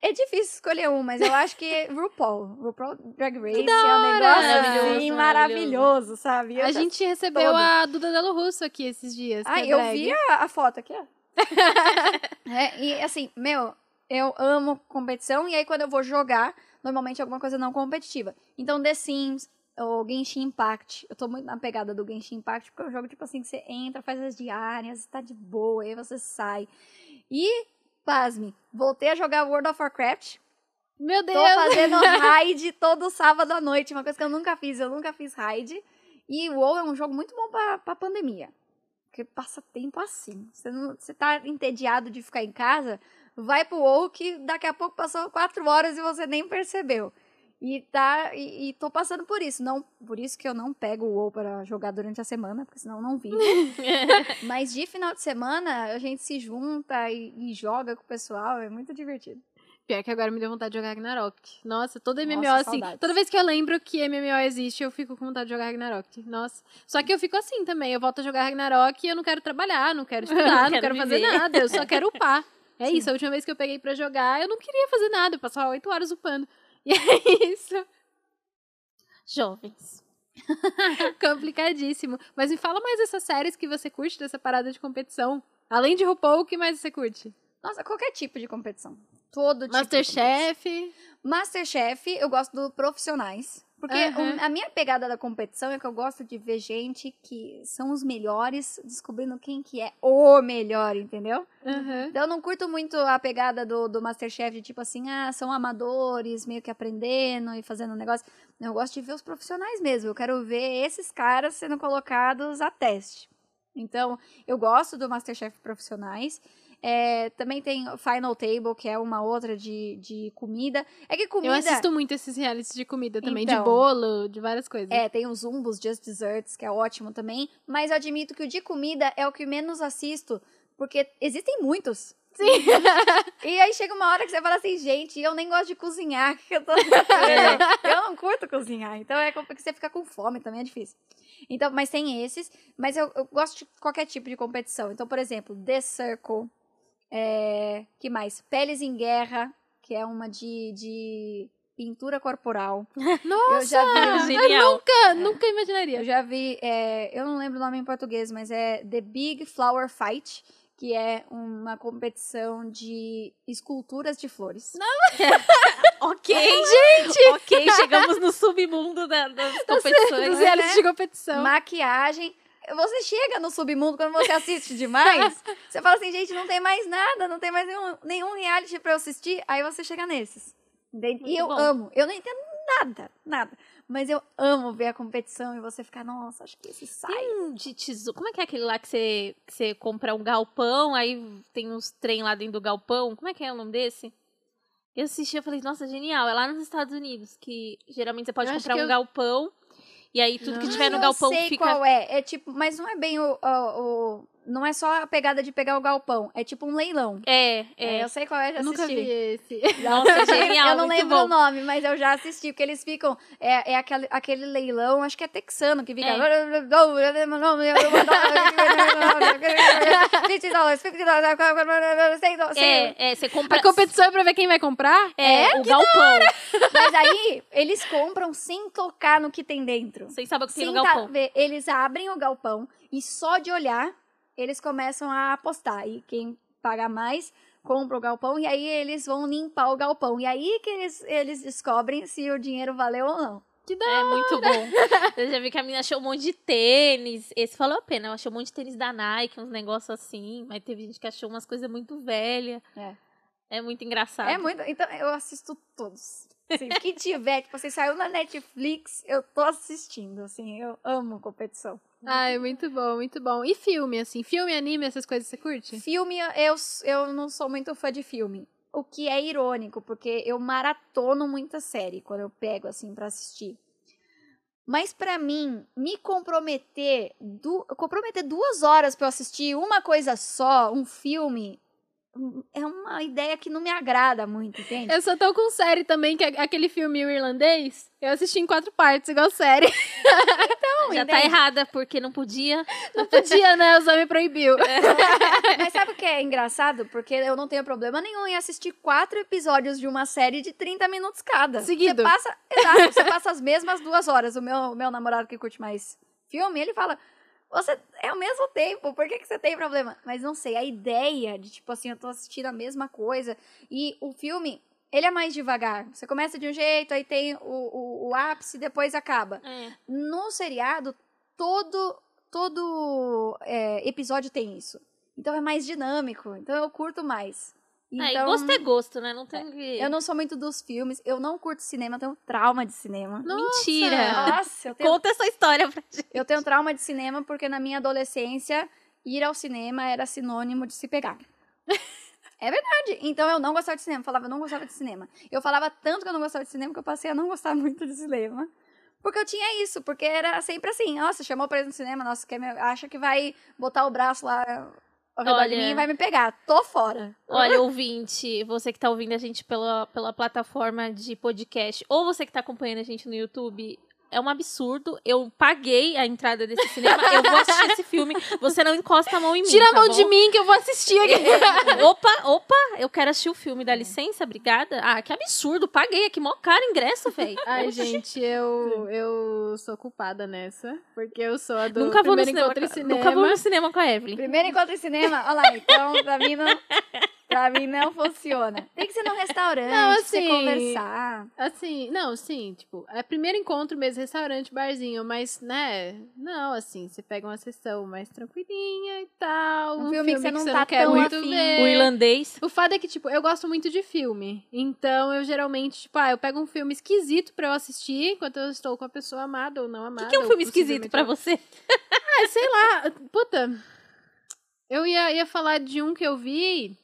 É difícil escolher um, mas eu acho que [LAUGHS] RuPaul. RuPaul Drag Race da é um negócio Maravilhoso, assim, maravilhoso. maravilhoso, sabe? Eu a gente recebeu todo. a Duda Delo Russo aqui esses dias. Ah, é eu drag. vi a, a foto aqui, ó. [LAUGHS] É, e assim, meu, eu amo competição, e aí quando eu vou jogar, normalmente é alguma coisa não competitiva. Então, The Sims, o Genshin Impact. Eu tô muito na pegada do Genshin Impact, porque é um jogo, tipo assim, que você entra, faz as diárias, tá de boa, aí você sai. E, pasme, voltei a jogar World of Warcraft. Meu Tô Deus! fazendo [LAUGHS] raid todo sábado à noite, uma coisa que eu nunca fiz, eu nunca fiz raid. E o WoW é um jogo muito bom pra, pra pandemia. Porque passa tempo assim. Você, não, você tá entediado de ficar em casa, vai pro WoW que daqui a pouco passou quatro horas e você nem percebeu. E tá. E, e tô passando por isso. Não, por isso que eu não pego o WoW para jogar durante a semana, porque senão eu não vivo. [LAUGHS] Mas de final de semana a gente se junta e, e joga com o pessoal, é muito divertido. Pior que agora me deu vontade de jogar Ragnarok. Nossa, todo MMO Nossa, assim. saudades. Toda vez que eu lembro que MMO existe, eu fico com vontade de jogar Ragnarok. Nossa. Só que eu fico assim também. Eu volto a jogar Ragnarok e eu não quero trabalhar, não quero [LAUGHS] estudar, não Quero quero fazer nada. Eu só quero upar. É Sim. isso. A última vez que eu peguei pra jogar, eu não queria fazer nada. Eu passava oito horas upando. E [LAUGHS] é isso. Jovens. [LAUGHS] Complicadíssimo. Mas me fala mais dessas séries que você curte, dessa parada de competição. Além de RuPaul, o que mais você curte? Nossa, qualquer tipo de competição. Todo tipo. Masterchef. Masterchef, eu gosto do profissionais. Porque o- a minha pegada da competição é que eu gosto de ver gente que são os melhores, descobrindo quem que é o melhor, entendeu? Aham. Então eu não curto muito a pegada do, do Masterchef de tipo assim, ah, são amadores, meio que aprendendo e fazendo um negócio. Não, eu gosto de ver os profissionais mesmo. Eu quero ver esses caras sendo colocados a teste. Então, eu gosto do Masterchef profissionais. É, também tem Final Table, que é uma outra de, de comida. É que comida. Eu assisto muito esses realities de comida também, de Então. bolo, de várias coisas. É, tem os Zumbos, Just Desserts, que é ótimo também. Mas eu admito que o de comida é o que menos assisto, porque existem muitos. Sim. [LAUGHS] E aí chega uma hora que você fala assim, gente, eu nem gosto de cozinhar. [LAUGHS] eu, tô... eu não curto cozinhar. Então é porque você fica com fome, também é difícil. Então, mas tem esses. Mas eu, eu gosto de qualquer tipo de competição. Então, por exemplo, The Circle. É, que mais? Peles em Guerra, que é uma de, de pintura corporal. Nossa! [LAUGHS] Eu já vi Genial. Nunca, nunca imaginaria. eu já vi, é, eu não lembro o nome em português, mas é The Big Flower Fight, que é uma competição de esculturas de flores. [LAUGHS] Ok, gente! ok, chegamos no submundo da- das [LAUGHS] Dos competições. realities né? de competição. Maquiagem. Você chega no submundo quando você assiste demais, [LAUGHS] você fala assim, gente, não tem mais nada, não tem mais nenhum, nenhum reality pra eu assistir, aí você chega nesses. Entende? E eu bom. amo, eu não entendo nada, nada. Mas eu amo ver a competição e você ficar, nossa, acho que esse sai. Tem um de tesouro. Como é que é aquele lá que você, que você compra um galpão, aí tem uns trem lá dentro do galpão? Como é que é o nome desse? Eu assisti e falei, nossa, genial. É lá nos Estados Unidos, que geralmente você pode Eu comprar um eu- galpão. E aí tudo que tiver no eu galpão sei fica. qual é. É tipo, mas não é bem o, o, o- Não é só a pegada de pegar o galpão. É tipo um leilão. É, É, é. eu sei qual é, já Eu nunca assisti. vi esse. Nossa, [LAUGHS] genial. eu não lembro bom. o nome, mas eu já assisti, porque eles ficam. É, é aquele, aquele leilão, acho que é texano, que fica. 20 dólares, [LAUGHS] 50 dólares, 100 dólares. É, é, você compra. A competição é pra ver quem vai comprar? É, o galpão. [LAUGHS] Mas aí, eles compram sem tocar no que tem dentro. Vocês sabem o que tem Sem no tá- galpão. ver, eles abrem o galpão e só de olhar, eles começam a apostar. E quem paga mais, compra o galpão e aí eles vão limpar o galpão. E aí que eles, eles descobrem se o dinheiro valeu ou não. Que da É muito bom. Eu já vi que a menina achou um monte de tênis. Esse valeu a pena. Ela achou um monte de tênis da Nike, uns negócios assim. Mas teve gente que achou umas coisas muito velhas. É. É muito engraçado. É muito. Então, eu assisto todos. Assim, o que tiver, [LAUGHS] tipo assim, saiu na Netflix, eu tô assistindo, assim, eu amo competição. Ai, muito bom, muito bom. E filme, assim, filme, anime, essas coisas você curte? Filme, eu, eu não sou muito fã de filme. O que é irônico, porque eu maratono muita série quando eu pego, assim, pra assistir. Mas pra mim, me comprometer, du comprometer duas horas pra eu assistir uma coisa só, um filme, é uma ideia que não me agrada muito, entende? Eu só tô com série também, que é aquele filme o irlandês. Eu assisti em quatro partes, igual série. Não, Já tá errada, porque não podia. Não podia, né? O Zé me proibiu. [LAUGHS] Mas sabe o que é engraçado? Porque eu não tenho problema nenhum em assistir quatro episódios de uma série de 30 minutos cada. Seguido. Você passa, exato, você passa as mesmas duas horas. O meu, o meu namorado que curte mais filme, ele fala, você é o mesmo tempo, por que, que você tem problema? Mas não sei, a ideia de, tipo assim, eu tô assistindo a mesma coisa. E o filme, ele é mais devagar. Você começa de um jeito, aí tem o, o, o ápice, depois acaba. É. No seriado, todo, todo é, episódio tem isso. Então é mais dinâmico. Então eu curto mais. É, e Então, gosto é gosto, né? Não tem que. eu não sou muito dos filmes. Eu não curto cinema, eu tenho trauma de cinema. Mentira! Nossa, eu tenho, Conta essa história pra gente. eu tenho trauma de cinema porque na minha adolescência, ir ao cinema era sinônimo de se pegar. [LAUGHS] É verdade. Então eu não gostava de cinema. Falava, eu não gostava de cinema. Eu falava tanto que eu não gostava de cinema que eu passei a não gostar [LAUGHS] muito de cinema. Porque eu tinha isso, porque era sempre assim, nossa, chamou pra ir no cinema, nossa, quer me- acha que vai botar o braço lá ao redor de Olha. mim e vai me pegar. Tô fora. Olha, [LAUGHS] ouvinte, você que tá ouvindo a gente pela, pela plataforma de podcast, ou você que tá acompanhando a gente no YouTube, é um absurdo. Eu paguei a entrada desse cinema, eu vou assistir esse filme. Você não encosta a mão em mim. Tira a tá mão bom? de mim que eu vou assistir aqui. [LAUGHS] Opa, opa, eu quero assistir o filme, dá licença, obrigada. Ah, que absurdo, paguei aqui, mó caro ingresso, velho. Ai, gente, eu, eu sou culpada nessa. Porque eu sou a do Nunca vou no cinema, cinema. nunca vou no cinema com a Evelyn. Primeiro encontro em cinema, olha lá, então pra mim não, [LAUGHS] pra mim não funciona. Tem que ser num restaurante, Não, pra você assim, conversar. Assim, não, sim, tipo, é primeiro encontro mesmo, restaurante, barzinho, mas, né, não, assim, você pega uma sessão mais tranquilinha e tal. Um filme que você não tá quer tão muito afim. ver. O irlandês. O fato é que, tipo, eu gosto muito de filme. Então, eu geralmente, tipo, ah, eu pego um filme esquisito pra eu assistir enquanto eu estou com a pessoa amada ou não O amada. que, que é um filme esquisito pra você? Ah, sei lá. Puta. Eu ia, ia falar de um que eu vi,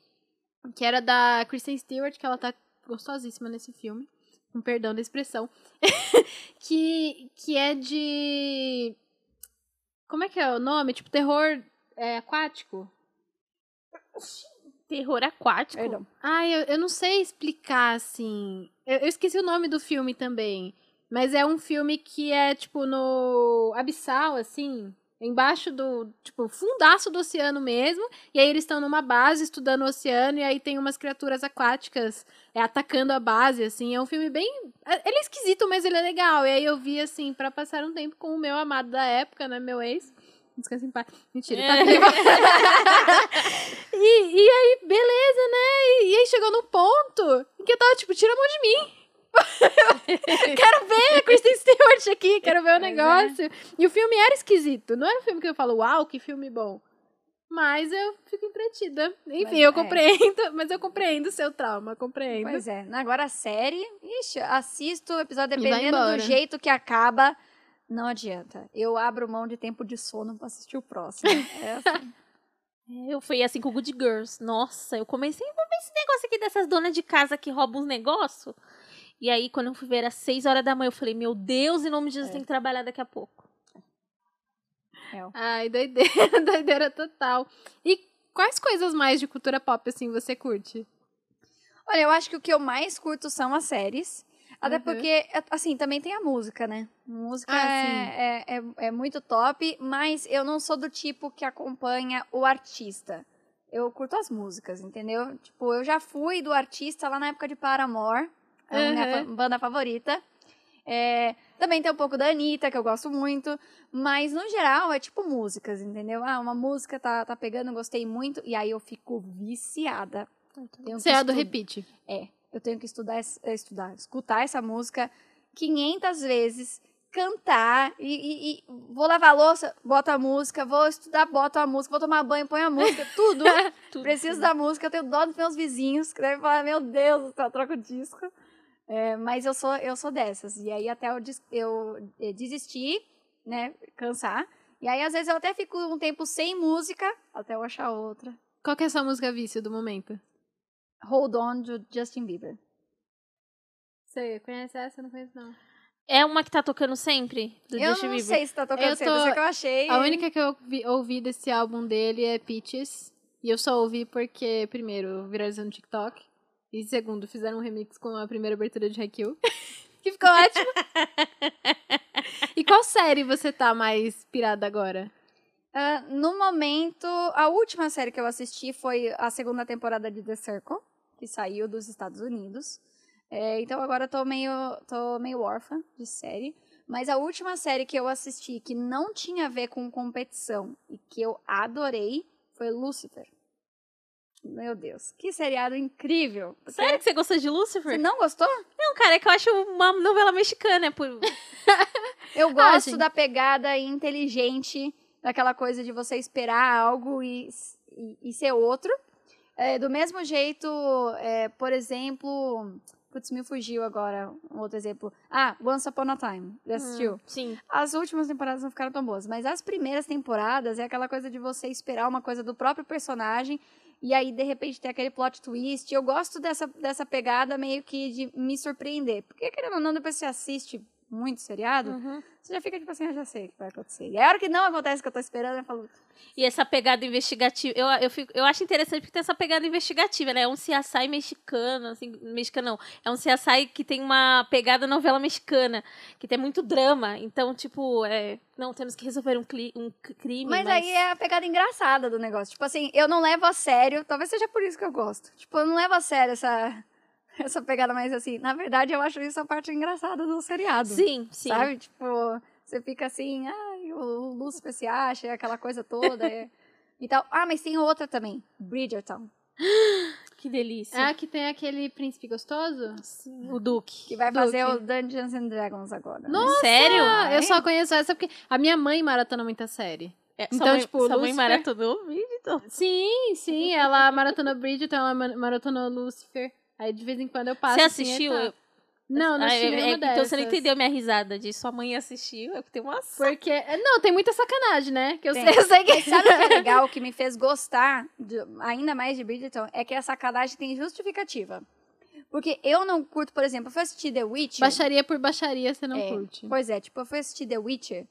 que era da Kristen Stewart, que ela tá gostosíssima nesse filme. Com perdão da expressão. [LAUGHS] que, que é de. Como é que é o nome? Tipo, terror é, aquático? Terror aquático. Perdão. Ai, eu, eu não sei explicar, assim. Eu, eu esqueci o nome do filme também. Mas é um filme que é, tipo, no abissal, assim. Embaixo do, tipo, fundaço do oceano mesmo. E aí eles estão numa base estudando o oceano. E aí tem umas criaturas aquáticas é, atacando a base, assim. É um filme bem. é- Ele é esquisito, mas ele é legal. E aí eu vi, assim, pra passar um tempo com o meu amado da época, né? Meu ex. Descansa em paz. Mentira, ele tá É. vivo. [LAUGHS] e, e aí, beleza, né? E, e aí chegou no ponto em que eu tava, tipo, tira a mão de mim. [LAUGHS] quero ver a Kristen Stewart aqui, quero ver o é. negócio. E o filme era esquisito. Não era um filme que eu falo, uau, que filme bom. Mas eu fico entretida. Enfim, Mas eu é. compreendo, [LAUGHS] mas eu compreendo o seu trauma, compreendo. Pois é. Agora a série, ixi, assisto o episódio dependendo do jeito que acaba. Não adianta. Eu abro mão de tempo de sono pra assistir o próximo. [LAUGHS] É assim. Eu fui assim com o Good Girls. Nossa, eu comecei a ver esse negócio aqui dessas donas de casa que roubam uns negócios. E aí, quando eu fui ver, era 6 horas da manhã, eu falei, meu Deus, em nome de Jesus, É. tem que trabalhar daqui a pouco. Ai, doideira, [LAUGHS] doideira total. E quais coisas mais de cultura pop, assim, você curte? Olha, eu acho que o que eu mais curto são as séries. Até Uhum. porque, assim, também tem a música, né? Música Ah, é, é, é, é muito top, mas eu não sou do tipo que acompanha o artista. Eu curto as músicas, entendeu? Tipo, eu já fui do artista lá na época de Paramore, é a minha Uhum. fa- banda favorita. É, também tem um pouco da Anitta, que eu gosto muito. Mas, no geral, é tipo músicas, entendeu? Ah, uma música tá, tá pegando, gostei muito. E aí eu fico viciada. Você é do repeat. é, eu tenho que estudar, es- eh, estudar, escutar essa música 500 vezes, cantar e, e- e vou lavar a louça, boto a música, vou estudar, boto a música, vou tomar banho, ponho a música, [LAUGHS] tudo. Tudo. Preciso da música, eu tenho dó dos meus vizinhos, que devem falar, meu Deus, eu troco o disco. É, mas eu sou, eu sou dessas. E aí até eu, des- eu eh, desistir, né, cansar. E aí às vezes eu até fico um tempo sem música, até eu achar outra. Qual que é a sua música vício do momento? Hold On, do Justin Bieber. Você conhece essa? Eu não conheço, não. É uma que tá tocando sempre, do eu Justin não Bieber. sei se tá tocando Eu sempre, tô- que eu achei. A única que eu vi- ouvi desse álbum dele é Peaches. E eu só ouvi porque, primeiro, viralizou no TikTok. E segundo, fizeram um remix com a primeira abertura de Haikyuu. [LAUGHS] que ficou ótimo. e qual série você tá mais pirada agora? Ah, no momento, a última série que eu assisti foi a segunda temporada de The Circle, que saiu dos Estados Unidos. É, então agora eu tô meio, tô meio órfã de série. Mas a última série que eu assisti que não tinha a ver com competição e que eu adorei foi Lucifer. Meu Deus, que seriado incrível! Você- Sério que você gostou de Você Lucifer? não gostou? Não, cara, é que eu acho uma novela mexicana. é Por... [LAUGHS] Eu gosto gente. da pegada inteligente, daquela coisa de você esperar algo e, e, e ser outro. É, do mesmo jeito, é, por exemplo. Putz, me fugiu agora um outro exemplo. Ah, Once Upon a Time. Já assistiu? Sim. As últimas temporadas não ficaram tão boas, mas as primeiras temporadas é aquela coisa de você esperar uma coisa do próprio personagem e aí de repente tem aquele plot twist. Eu gosto dessa, dessa pegada meio que de me surpreender. Porque querendo ou não, depois você assiste muito seriado, Uhum. você já fica tipo assim, ah, já sei o que vai acontecer. E a hora que não acontece o que eu tô esperando, eu falo, E essa pegada investigativa, eu, eu, fico, eu acho interessante porque tem essa pegada investigativa, né? É um CSI mexicano, assim, mexicano não. É um CSI que tem uma pegada novela mexicana, que tem muito drama. Então, tipo, é, não, temos que resolver um, cli- um crime. Mas, aí é a pegada engraçada do negócio. Tipo assim, eu não levo a sério. Talvez seja por isso que eu gosto. Tipo, eu não levo a sério essa, [LAUGHS] essa pegada mais assim. Na verdade, eu acho isso a parte engraçada do seriado. Sim, sim. Sabe? Tipo, você fica assim, ai, o Lúcifer se acha, aquela coisa toda. é, [LAUGHS] e tal. Ah, mas tem outra também. Bridgerton. [GASPS] Que delícia. É a que tem aquele príncipe gostoso? Sim, o Duque. Que vai Duque. fazer o Dungeons and Dragons agora. Nossa! Sério? Ah, eu É? só conheço essa porque a minha mãe maratona muita série. É, Então, sua mãe, tipo, sua mãe Lucifer- maratonou o vídeo, então. Sim, sim, ela maratonou Bridgerton, ela ma- maratonou Lucifer. Aí de vez em quando eu passo. Você assim, assistiu? tá. Não, não Ah, assisti é- nenhuma é, Então você não entendeu minha risada de sua mãe assistiu. É porque tem uma Porque. Não, tem muita sacanagem, né? Que eu sei, eu sei que. Mas sabe o que é [LAUGHS] legal, que me fez gostar de- ainda mais de Bridgerton? É que a sacanagem tem justificativa. Porque eu não curto, por exemplo, eu fui assistir The Witcher. Baixaria por baixaria você não É, curte. Pois é, tipo, eu fui assistir The Witcher.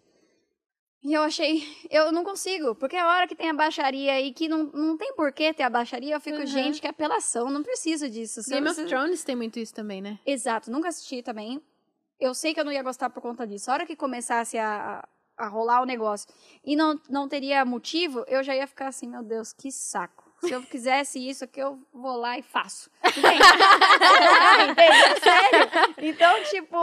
E eu achei. Eu não consigo. Porque a hora que tem a baixaria e que não, não tem porquê ter a baixaria, eu fico, Uhum. gente, que apelação, não preciso disso. Se Game of Thrones tem muito isso também, né? Exato, nunca assisti também. Eu sei que eu não ia gostar por conta disso. A hora que começasse a, a rolar o negócio e não, não teria motivo, eu já ia ficar assim, meu Deus, que saco. Se eu quisesse isso, que eu vou lá e faço. Entende? Sério. Então, tipo,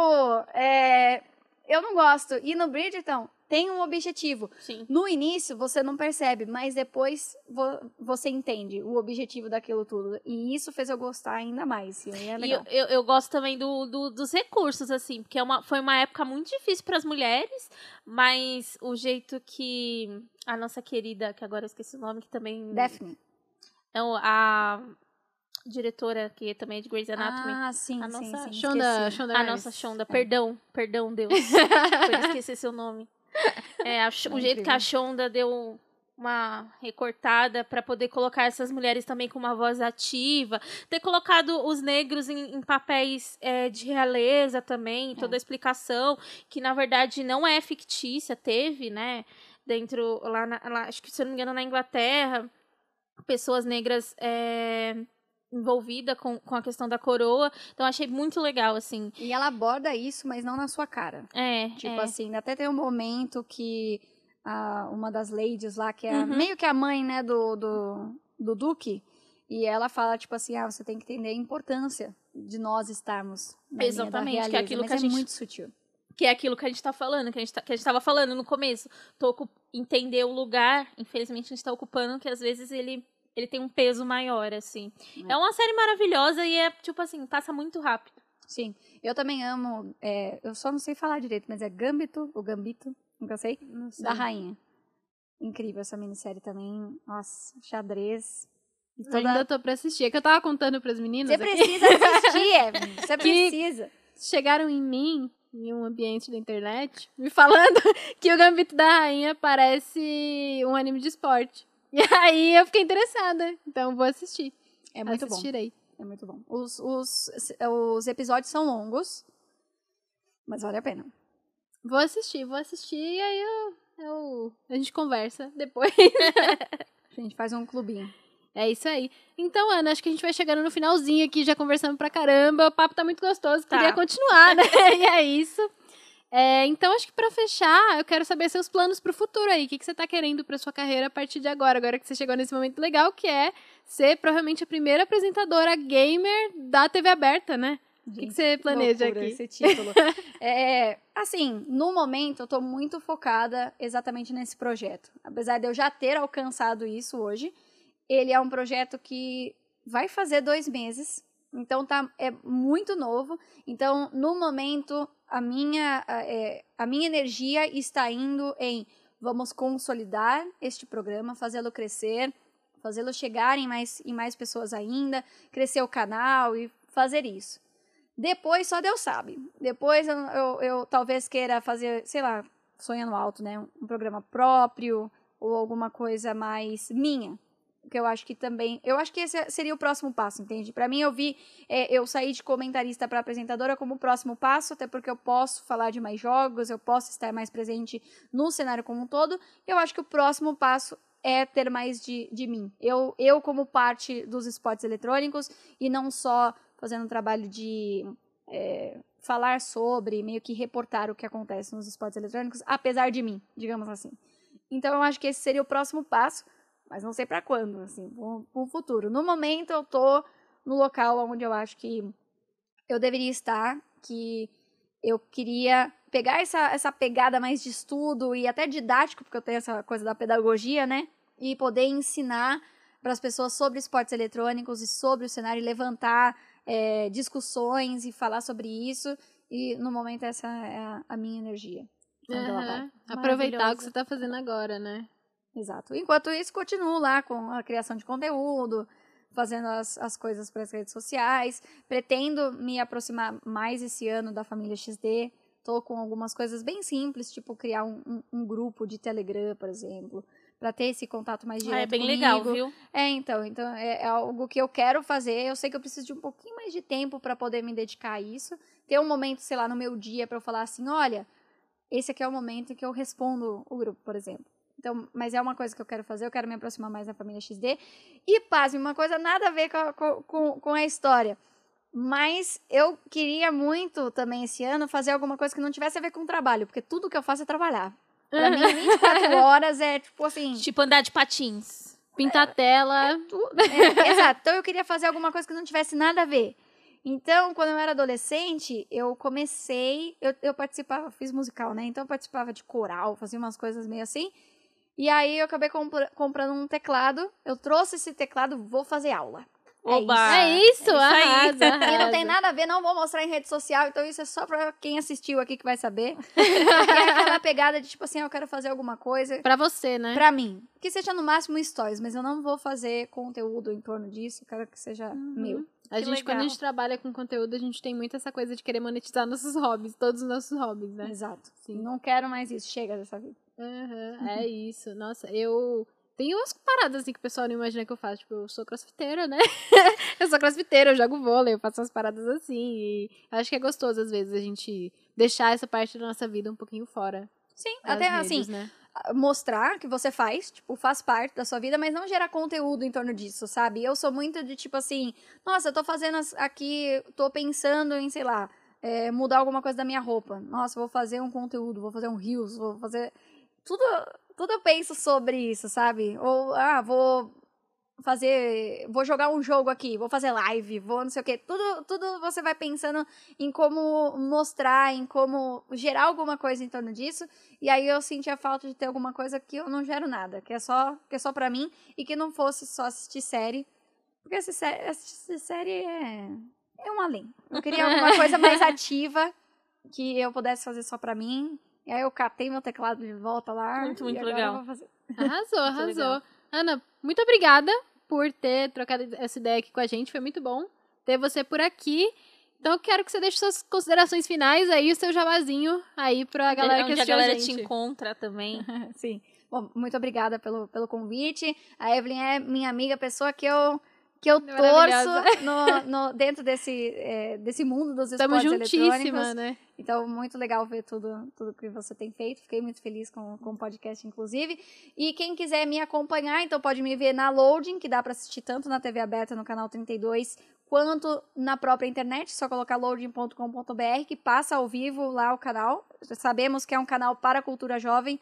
é, eu não gosto. E no Bridgerton, tem um objetivo. Sim. No início, você não percebe, mas depois vo- você entende o objetivo daquilo tudo. E isso fez eu gostar ainda mais. E é E eu, eu, eu gosto também do, do- dos recursos, assim, porque é uma, foi uma época muito difícil para as mulheres, mas o jeito que a nossa querida, que agora eu esqueci o nome, que também. Daphne. Não, a diretora, que também é de Grey's Anatomy. Ah, sim, A sim, nossa sim. Shonda, esqueci. Shonda a Rhimes. nossa Shonda, perdão, perdão, Deus, [LAUGHS] por esquecer seu nome. [LAUGHS] É, a É o jeito que a. Shonda deu uma recortada para poder colocar essas mulheres também com uma voz ativa, ter colocado os negros em, em papéis é, de realeza também, toda a explicação, que na verdade não é fictícia, teve, né, dentro, lá, na, lá acho que se eu não me engano na Inglaterra, pessoas negras é, envolvidas com, com a questão da coroa, então achei muito legal, assim, E ela aborda isso, mas não na sua cara. é, Tipo é. assim, até tem um momento que a, uma das ladies lá, que é Uhum. meio que a mãe, né, do, do, do Duque, e ela fala, tipo assim, ah, você tem que entender a importância de nós estarmos na Exatamente, que é aquilo que a é gente- muito sutil. que é aquilo que a gente tá falando, que a gente, tá, que a gente tava falando no começo. Toco entender o lugar, infelizmente a gente tá ocupando, que às vezes ele, ele tem um peso maior, assim. É. uma série maravilhosa e é, tipo assim, passa muito rápido. Sim. Eu também amo. é, eu só não sei falar direito, mas é Gambito, o Gambito, nunca sei, Não sei. da Rainha. Incrível essa minissérie também. Nossa, xadrez. E toda- Ainda tô pra assistir. É que eu tava contando pras meninas Você precisa assistir, [LAUGHS] Evelyn. Você Que- precisa. chegaram em mim, em um ambiente da internet, me falando [LAUGHS] que o Gambito da Rainha parece um anime de esporte. [LAUGHS] E aí eu fiquei interessada. Então vou assistir. É muito bom. Assistirei. É muito bom. Os, os, os episódios são longos, mas vale a pena. Vou assistir, vou assistir e aí eu, eu- a gente conversa depois. [LAUGHS] A gente faz um clubinho. É isso aí. Então, Ana, acho que a gente vai chegando no finalzinho aqui, já conversamos pra caramba. O papo tá muito gostoso, Tá. queria continuar, né? [LAUGHS] e é isso. É, então, acho que pra fechar, eu quero saber seus planos pro futuro aí. O que, que você tá querendo pra sua carreira a partir de agora, agora que você chegou nesse momento legal, que é ser provavelmente a primeira apresentadora gamer da TV aberta, né? O que, que você planeja aqui? esse título. [LAUGHS] é, assim, no momento eu tô muito focada exatamente nesse projeto. Apesar de eu já ter alcançado isso hoje, ele é um projeto que vai fazer dois meses. Então tá, é muito novo. Então, no momento, a minha, é, a minha energia está indo em vamos consolidar este programa, fazê-lo crescer, fazê-lo chegar em mais, em mais pessoas ainda, crescer o canal e fazer isso. Depois só Deus sabe. Depois eu, eu, eu talvez queira fazer, sei lá, sonhando alto, né? Um programa próprio ou alguma coisa mais minha. Que eu acho que também. Eu acho que esse seria o próximo passo, entende? Pra mim, eu vi é, eu sair de comentarista para apresentadora como o próximo passo, até porque eu posso falar de mais jogos, eu posso estar mais presente no cenário como um todo. Eu acho que o próximo passo é ter mais de, de mim. Eu, eu, como parte dos esportes eletrônicos, e não só fazendo um trabalho de é, falar sobre, meio que reportar o que acontece nos esportes eletrônicos, apesar de mim, digamos assim. Então eu acho que esse seria o próximo passo, mas não sei para quando, assim, para o futuro. No momento eu tô no local onde eu acho que eu deveria estar, que eu queria pegar essa, essa pegada mais de estudo e até didático, porque eu tenho essa coisa da pedagogia, né? E poder ensinar para as pessoas sobre esportes eletrônicos e sobre o cenário levantar é, discussões e falar sobre isso. E no momento essa é a, a minha energia. Aham. Aproveitar o que você tá fazendo agora, né? Exato. Enquanto isso, continuo lá com a criação de conteúdo, fazendo as, as coisas para as redes sociais. Pretendo me aproximar mais esse ano da família XD. Tô com algumas coisas bem simples, tipo criar um, um, um grupo de Telegram, por exemplo, para ter esse contato mais direto Ah, é bem comigo. legal, viu? É, então, então é, é algo que eu quero fazer. Eu sei que eu preciso de um pouquinho mais de tempo para poder me dedicar a isso. Ter um momento, sei lá, no meu dia para eu falar assim, olha, esse aqui é o momento em que eu respondo o grupo, por exemplo. Então, mas é uma coisa que eu quero fazer, eu quero me aproximar mais da família XD. E, pasme, uma coisa nada a ver com a, com- com, a história. Mas eu queria muito também esse ano fazer alguma coisa que não tivesse a ver com o trabalho, porque tudo que eu faço é trabalhar. Pra mim, [LAUGHS] 24 horas é tipo assim. Tipo andar de patins. Pintar tela. Tu- é, exato. Então eu queria fazer alguma coisa que não tivesse nada a ver. Então, quando eu era adolescente, eu comecei. Eu, eu participava, fiz musical, né? Então eu participava de coral, fazia umas coisas meio assim. E aí eu acabei compra- comprando um teclado. Eu trouxe esse teclado, vou fazer aula. É Oba! isso. é isso, isso aí. arrasa, [LAUGHS] E não arrasa. tem nada a ver, não vou mostrar em rede social, então isso é só pra quem assistiu aqui que vai saber. [LAUGHS] é aquela pegada de tipo assim, eu quero fazer alguma coisa Pra você, né? Pra mim. Que seja no máximo stories, mas eu não vou fazer conteúdo em torno disso. Eu quero que seja meu. A Que gente, quando a legal. gente trabalha com conteúdo, a gente tem muito essa coisa de querer monetizar nossos hobbies, todos os nossos hobbies, né? Exato. Sim. Não quero mais isso. Chega dessa vida. Aham, é isso. Nossa, eu. Tem umas paradas assim que o pessoal não imagina que eu faço. Tipo, eu sou crossfiteira, né? [LAUGHS] eu sou crossfiteira, eu jogo vôlei, eu faço umas paradas assim. E acho que é gostoso, às vezes, a gente deixar essa parte da nossa vida um pouquinho fora. Sim, até redes, assim, né? mostrar que você faz, tipo, faz parte da sua vida, mas não gerar conteúdo em torno disso, sabe? Eu sou muito de tipo assim, nossa, eu tô fazendo aqui, tô pensando em, sei lá, é, mudar alguma coisa da minha roupa. Nossa, vou fazer um conteúdo, vou fazer um reels, vou fazer. Tudo, tudo eu penso sobre isso, sabe? Ou, ah, vou fazer. Vou jogar um jogo aqui, vou fazer live, vou não sei o quê. Tudo, tudo você vai pensando em como mostrar, em como gerar alguma coisa em torno disso. E aí eu senti a falta de ter alguma coisa que eu não gero nada, que é só, que é só pra mim e que não fosse só assistir série. Porque assistir série, assistir série é, é um além. Eu queria alguma [LAUGHS] coisa mais ativa que eu pudesse fazer só pra mim. E aí eu catei meu teclado de volta lá. Muito, muito legal. fazer. Arrasou, [LAUGHS] arrasou. legal. Ana, muito obrigada por ter trocado essa ideia aqui com a gente. Foi muito bom ter você por aqui. Então eu quero que você deixe suas considerações finais aí, o seu jabazinho aí pra galera que Onde a assistiu galera a gente. te encontra também. [LAUGHS] Sim. Bom, muito obrigada pelo, pelo convite. A Evelyn é minha amiga, pessoa que eu, que eu Maravilhosa. torço no, no- dentro desse, é, desse mundo dos Estamos esportes eletrônicos. né? Então, muito legal ver tudo, tudo que você tem feito. Fiquei muito feliz com, com o podcast, inclusive. E quem quiser me acompanhar, então pode me ver na Loading, que dá para assistir tanto na TV aberta no canal 32, quanto na própria internet. Só colocar loading.com.br, que passa ao vivo lá o canal. Sabemos que é um canal para a cultura jovem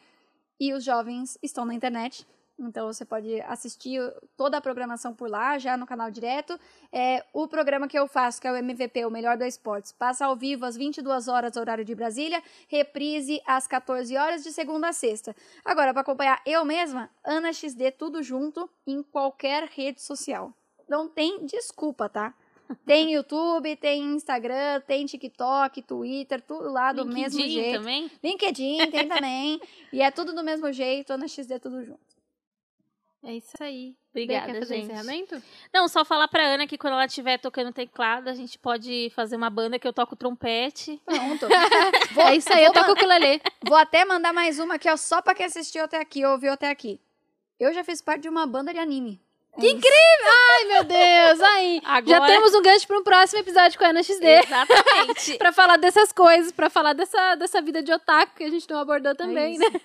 e os jovens estão na internet. Então você pode assistir toda a programação por lá, já no canal direto. É, o programa que eu faço, que é o MVP, o Melhor do Esportes, passa ao vivo às 22 horas, horário de Brasília, reprise às 14 horas, de segunda a sexta. Agora, para acompanhar eu mesma, Ana XD, tudo junto, em qualquer rede social. Não tem desculpa, tá? Tem [LAUGHS] YouTube, tem Instagram, tem TikTok, Twitter, tudo lá do mesmo LinkedIn jeito. também. LinkedIn tem também. [LAUGHS] e é tudo do mesmo jeito, Ana XD, tudo junto. É isso aí. Obrigada, fazer gente. encerramento? Não, só falar pra Ana que quando ela estiver tocando teclado, a gente pode fazer uma banda que eu toco trompete. Pronto. [LAUGHS] é isso aí, eu toco o ukulele. Vou até mandar mais uma aqui, ó, só pra quem assistiu até aqui, ouviu até aqui. Eu já fiz parte de uma banda de anime. É Que isso. incrível! Ai, meu Deus, aí. Já Agora- temos um gancho para um próximo episódio com a Ana XD. Exatamente. [LAUGHS] Pra falar dessas coisas, pra falar dessa, dessa vida de otaku que a gente não abordou também, isso. né?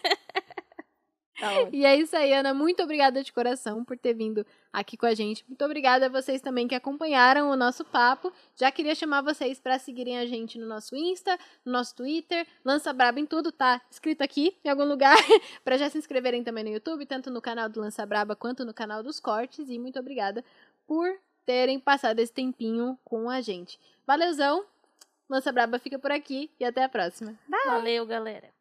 Tá. E é isso aí, Ana. Muito obrigada de coração por ter vindo aqui com a gente. Muito obrigada a vocês também que acompanharam o nosso papo. Já queria chamar vocês para seguirem a gente no nosso Insta, no nosso Twitter. Lança Braba em tudo, tá escrito aqui em algum lugar. [LAUGHS] para já se inscreverem também no YouTube, tanto no canal do Lança Braba quanto no canal dos Cortes. E muito obrigada por terem passado esse tempinho com a gente. Valeuzão! Lança Braba fica por aqui e até a próxima. Valeu, galera.